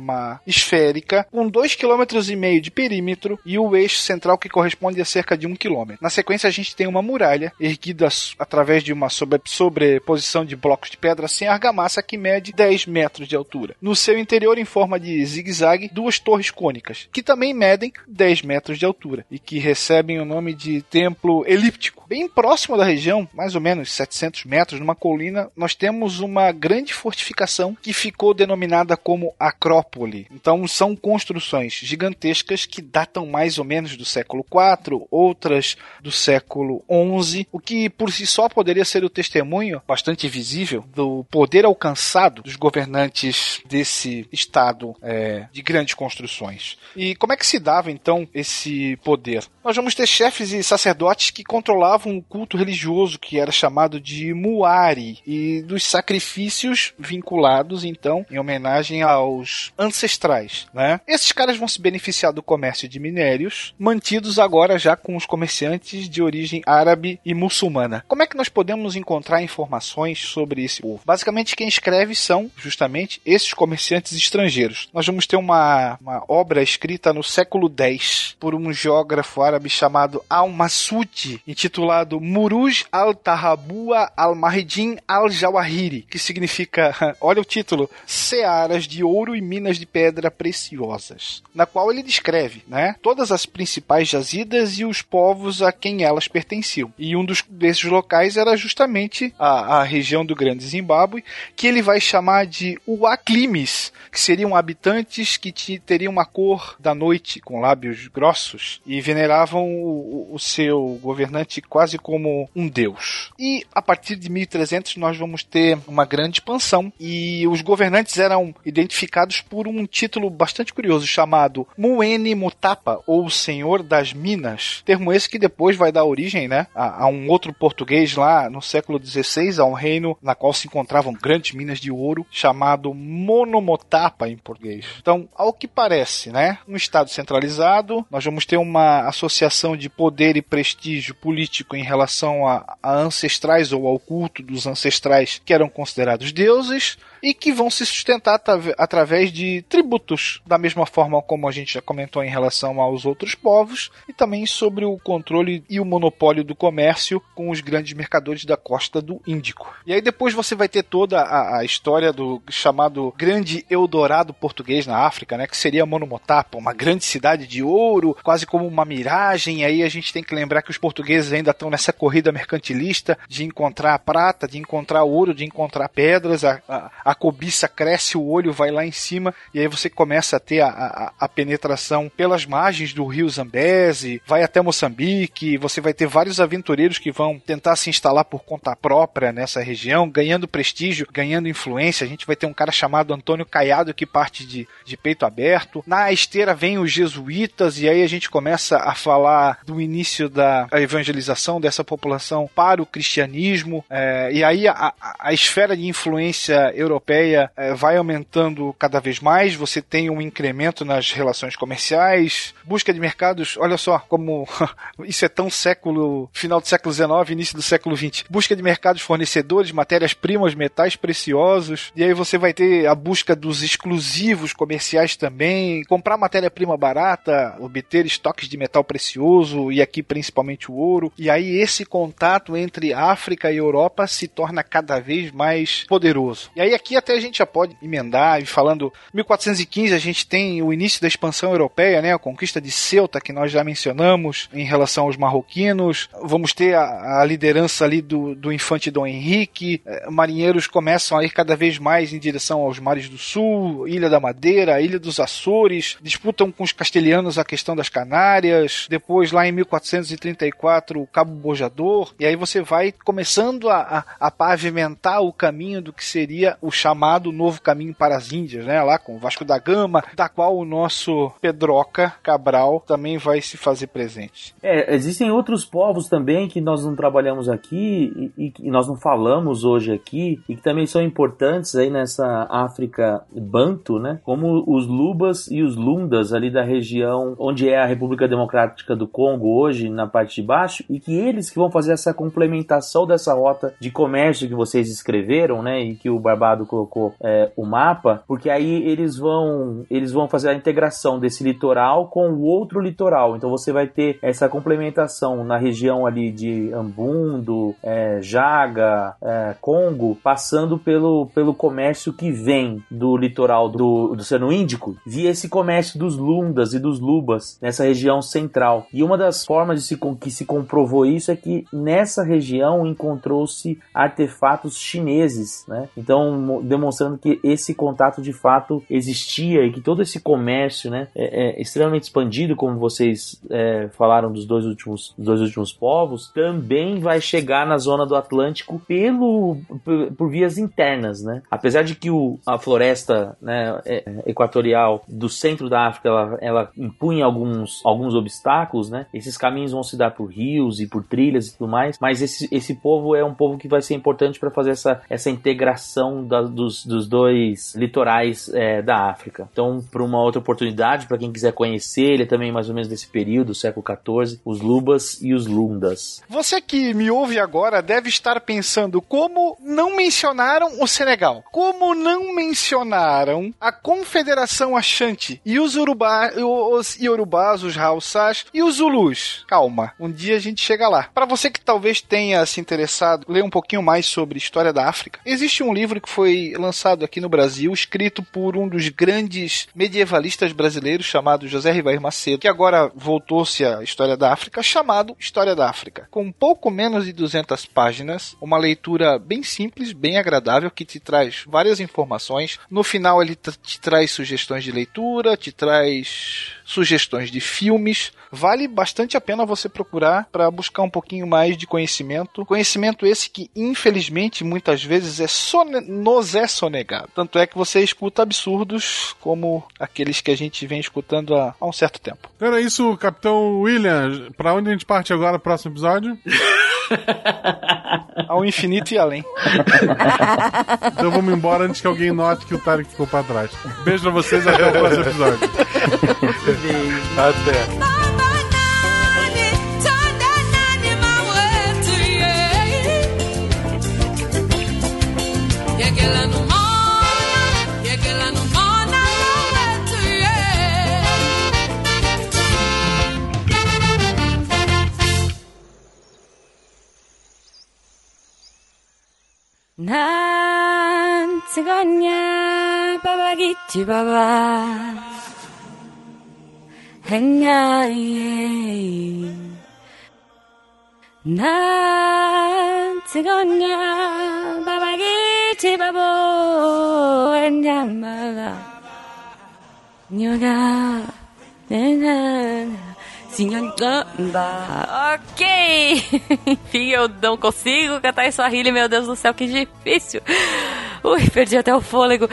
G: esférica, com 2,5 km de perímetro e o eixo central que corresponde a cerca de 1 km. Na sequência, a gente tem uma muralha erguida através de uma sobre- sobreposição de blocos de pedra sem argamassa que mede 10 metros de altura. No seu interior, em forma de zigue-zague, duas torres cônicas, que também medem 10 metros de altura e que recebem o nome de Templo Elíptico. Bem próximo da região, mais ou menos 700 metros, numa colina, nós temos uma grande fortificação que ficou denominada como Acrópole. Então, são construções gigantescas que datam mais ou menos do século IV, outras do século XI, o que por si só poderia ser o testemunho bastante visível do poder alcançado dos governantes desse estado é, de grandes construções. E como é que se dava então esse poder? Nós vamos ter chefes e sacerdotes que controlavam o culto religioso que era chamado de Muari e dos sacrifícios vinculados então em homenagem aos ancestrais, né? Esses caras vão se beneficiar do comércio de minérios, mantidos agora já com os comerciantes de origem árabe e muçulmana. Como é que nós podemos encontrar informações sobre esse povo? Basicamente quem escreve são justamente esses comerciantes estrangeiros. Nós vamos ter uma, uma obra escrita no século X por um geógrafo árabe chamado Al-Masudi, intitulado Muruj al-Tahabua al-Mahidin al-Jawahiri, que significa, [LAUGHS] olha o título, Searas de ouro e minas de pedra preciosas, na qual ele descreve, né, todas as principais jazidas e os povos a quem elas pertenciam. E um dos desses locais era justamente a, a região do Grande Zimbábue, que ele vai chamar de Uaklimis, que seriam habitantes que teriam uma cor da noite, com lábios grossos, e veneravam o- o seu governante quase como um deus. E a partir de 1300 nós vamos ter uma grande expansão, e os governantes eram identificados por um título bastante curioso chamado Muene Mutapa, ou Senhor das Minas. Termo esse que depois vai dar origem né, a, a um outro português lá no século XVI, a um reino na qual se encontravam grandes minas de ouro, chamado Monomotapa em português. Então, ao que parece, né, um estado centralizado, nós vamos ter uma associação de poder e prestígio político em relação à, à ancestrais ou ao culto dos ancestrais que eram considerados deuses e que vão se sustentar através de tributos, da mesma forma como a gente já comentou em relação aos outros povos, e também sobre o controle e o monopólio do comércio com os grandes mercadores da costa do Índico. E aí depois você vai ter toda a, a história do chamado Grande Eldorado português na África, né, que seria Monomotapa, uma grande cidade de ouro, quase como uma miragem. E aí a gente tem que lembrar que os portugueses ainda estão nessa corrida mercantilista de encontrar prata, de encontrar ouro, de encontrar pedras. A, a, a cobiça cresce, o olho vai lá em cima, e aí você começa a ter a, a, a penetração pelas margens do rio Zambeze, vai até Moçambique, você vai ter vários aventureiros que vão tentar se instalar por conta própria nessa região, ganhando prestígio, ganhando influência. A gente vai ter um cara chamado Antônio Caiado que parte de, de peito aberto. Na esteira vem os jesuítas, e aí a gente começa a falar do início da evangelização dessa população para o cristianismo, é, e aí a, a, esfera de influência europeia europeia é, vai aumentando cada vez mais, você tem um incremento nas relações comerciais, busca de mercados, olha só como [LAUGHS] isso é tão século, final do século XIX, início do século XX, busca de mercados fornecedores, matérias-primas, metais preciosos, e aí você vai ter a busca dos exclusivos comerciais também, comprar matéria-prima barata, obter estoques de metal precioso, e aqui principalmente o ouro, e aí esse contato entre África e Europa se torna cada vez mais poderoso. E aí aqui até a gente já pode emendar e falando 1415 a gente tem o início da expansão europeia, né, a conquista de Ceuta que nós já mencionamos em relação aos marroquinos. Vamos ter a, a liderança ali do, do infante Dom Henrique. Eh, marinheiros começam a ir cada vez mais em direção aos mares do sul, Ilha da Madeira, Ilha dos Açores, disputam com os castelhanos a questão das Canárias. Depois lá em 1434 o Cabo Bojador e aí você vai começando a, a, a pavimentar o caminho do que seria o chamado Novo Caminho para as Índias, né? Lá com Vasco da Gama, da qual o nosso Pedroca Cabral também vai se fazer presente.
D: É, existem outros povos também que nós não trabalhamos aqui e, que nós não falamos hoje aqui e que também são importantes aí nessa África Banto, né? Como os Lubas e os Lundas ali da região onde é a República Democrática do Congo hoje, na parte de baixo, e que eles que vão fazer essa complementação dessa rota de comércio que vocês escreveram, né? E que o Barbado colocou é, o mapa, porque aí eles vão eles vão fazer a integração desse litoral com o outro litoral. Então você vai ter essa complementação na região ali de Ambundo, é, Jaga, é, Congo, passando pelo, pelo comércio que vem do litoral do, do Oceano Índico, via esse comércio dos Lundas e dos Lubas nessa região central. E uma das formas de se, que se comprovou isso é que nessa região encontrou-se artefatos chineses, né? Então demonstrando que esse contato de fato existia e que todo esse comércio né, é, é extremamente expandido, como vocês é, falaram dos dois, últimos, dos dois últimos povos, também vai chegar na zona do Atlântico pelo, por, por vias internas. Né? Apesar de que o, a floresta né, é, equatorial do centro da África ela, ela impunha alguns, alguns obstáculos, né? esses caminhos vão se dar por rios e por trilhas e tudo mais, mas esse, esse povo é um povo que vai ser importante para fazer essa, essa integração da, dos, dos dois litorais é, da África. Então, para uma outra oportunidade, para quem quiser conhecer, ele é também mais ou menos desse período, século XIV, os Lubas e os Lundas.
G: Você que me ouve agora deve estar pensando como não mencionaram o Senegal, como não mencionaram a Confederação Ashanti e os, Urubá, os Yorubás, os Hausás e os Zulus. Calma, um dia a gente chega lá. Para você que talvez tenha se interessado, ler um pouquinho mais sobre história da África, existe um livro que foi lançado aqui no Brasil, escrito por um dos grandes medievalistas brasileiros, chamado José Rivair Macedo, que agora voltou-se à história da África, chamado História da África. Com pouco menos de 200 páginas, uma leitura bem simples, bem agradável, que te traz várias informações. No final, ele te traz sugestões de leitura, te traz sugestões de filmes. Vale bastante a pena você procurar para buscar um pouquinho mais de conhecimento. Conhecimento esse que, infelizmente, muitas vezes é sone nos é sonegado. Tanto é que você escuta absurdos como aqueles que a gente vem escutando há, há um certo tempo.
F: Então era isso, Capitão William. Para onde a gente parte agora no próximo episódio? [LAUGHS]
G: Ao infinito e além.
F: então vamos embora antes que alguém note que o Tarek ficou para trás. Beijo pra vocês até o próximo episódio.
G: Beijo. Até.
E: 난 찍었냐 바바기 찌바바 행야이 난 찍었냐 바바기치 바보 행야마가 녀가 내가 Ok! [LAUGHS] Enfim, eu não consigo cantar em Swahili, meu Deus do céu, que difícil. Ui, perdi até o fôlego.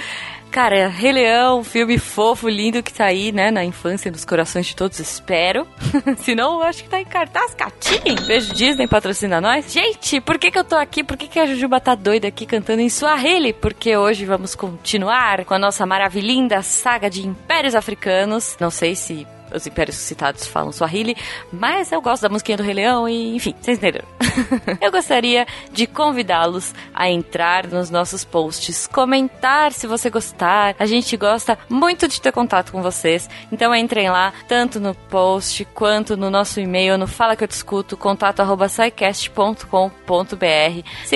E: Cara, Rei Leão, filme fofo, lindo que tá aí, né, na infância, nos corações de todos, espero. [LAUGHS] Se não, acho que tá em cartaz, catinho. Beijo Disney, patrocina nós. Gente, por que que eu tô aqui? Por que que a Jujuba tá doida aqui cantando em Swahili? Porque hoje vamos continuar com a nossa maravilhinda saga de Impérios Africanos. Não sei se os impérios citados falam Swahili, mas eu gosto da musiquinha do Rei Leão e, enfim, vocês entenderam. [LAUGHS] eu gostaria de convidá-los a entrar nos nossos posts, comentar se você gostar. A gente gosta muito de ter contato com vocês, então entrem lá, tanto no post quanto no nosso e-mail, no Fala Que Eu Discuto, contato arroba Siga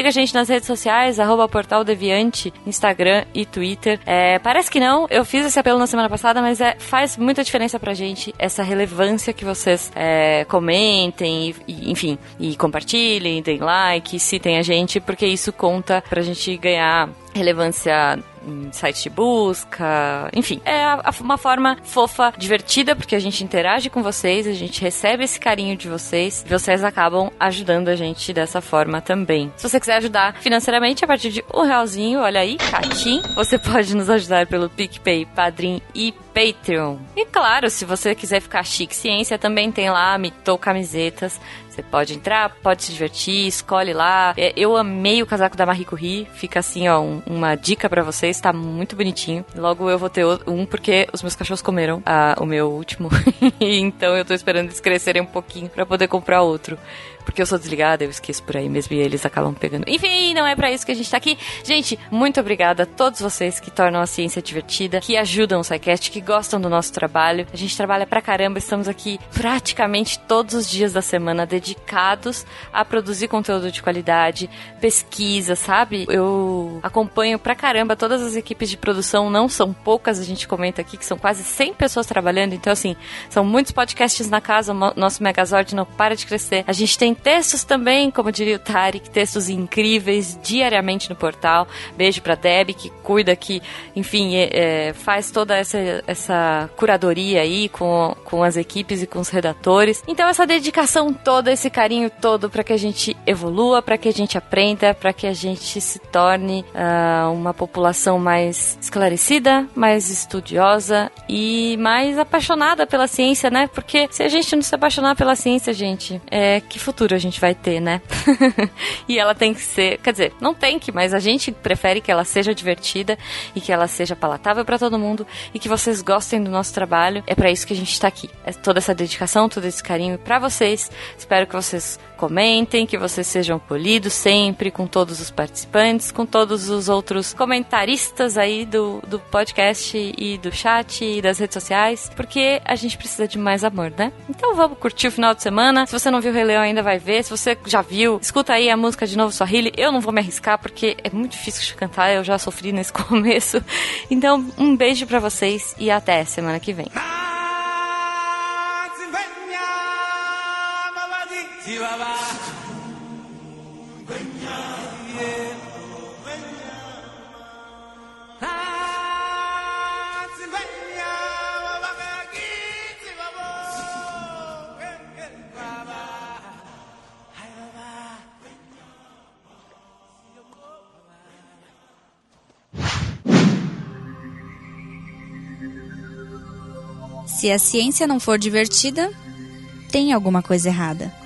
E: a gente nas redes sociais, arroba Portal Deviante, Instagram e Twitter. É, parece que não, eu fiz esse apelo na semana passada, mas é, faz muita diferença pra gente essa relevância que vocês é, comentem, e, enfim, e compartilhem, deem like, citem a gente, porque isso conta pra gente ganhar relevância em site de busca, enfim. É uma forma fofa, divertida, porque a gente interage com vocês, a gente recebe esse carinho de vocês, e vocês acabam ajudando a gente dessa forma também. Se você quiser ajudar financeiramente, a partir de um realzinho, olha aí, catim, você pode nos ajudar pelo PicPay, Padrim e Patreon. E claro, se você quiser ficar chique ciência, também tem lá Mitou Camisetas. Você pode entrar, pode se divertir, escolhe lá. É, eu amei o casaco da Marie Curie. Fica assim, ó, um, uma dica para vocês. Tá muito bonitinho. Logo eu vou ter um porque os meus cachorros comeram ah, o meu último. [LAUGHS] então eu tô esperando eles crescerem um pouquinho para poder comprar outro porque eu sou desligada, eu esqueço por aí mesmo e eles acabam pegando. Enfim, não é para isso que a gente tá aqui. Gente, muito obrigada a todos vocês que tornam a ciência divertida, que ajudam o SciCast, que gostam do nosso trabalho. A gente trabalha pra caramba, estamos aqui praticamente todos os dias da semana dedicados a produzir conteúdo de qualidade, pesquisa, sabe? Eu acompanho pra caramba todas as equipes de produção, não são poucas, a gente comenta aqui que são quase 100 pessoas trabalhando, então assim, são muitos podcasts na casa, o nosso Megazord não para de crescer. A gente tem textos também, como diria o Tarek, textos incríveis diariamente no portal. Beijo pra Deb, que cuida, que, enfim, é, é, faz toda essa, essa curadoria aí com, com as equipes e com os redatores. Então, essa dedicação toda, esse carinho todo para que a gente evolua, para que a gente aprenda, para que a gente se torne uh, uma população mais esclarecida, mais estudiosa e mais apaixonada pela ciência, né? Porque se a gente não se apaixonar pela ciência, gente, é que futuro futuro a gente vai ter, né? [LAUGHS] e ela tem que ser, quer dizer, não tem que, mas a gente prefere que ela seja divertida e que ela seja palatável para todo mundo e que vocês gostem do nosso trabalho. É para isso que a gente tá aqui. É toda essa dedicação, todo esse carinho para vocês. Espero que vocês comentem, que vocês sejam polidos sempre com todos os participantes, com todos os outros comentaristas aí do, do podcast e do chat e das redes sociais, porque a gente precisa de mais amor, né? Então vamos curtir o final de semana. Se você não viu o Rei Leão ainda, vai ver. Se você já viu, escuta aí a música de novo, Swahili. Eu não vou me arriscar porque é muito difícil de cantar, eu já sofri nesse [LAUGHS] começo. Então, um beijo para vocês e até semana que vem.
H: Se a ciência não for divertida, tem alguma coisa errada.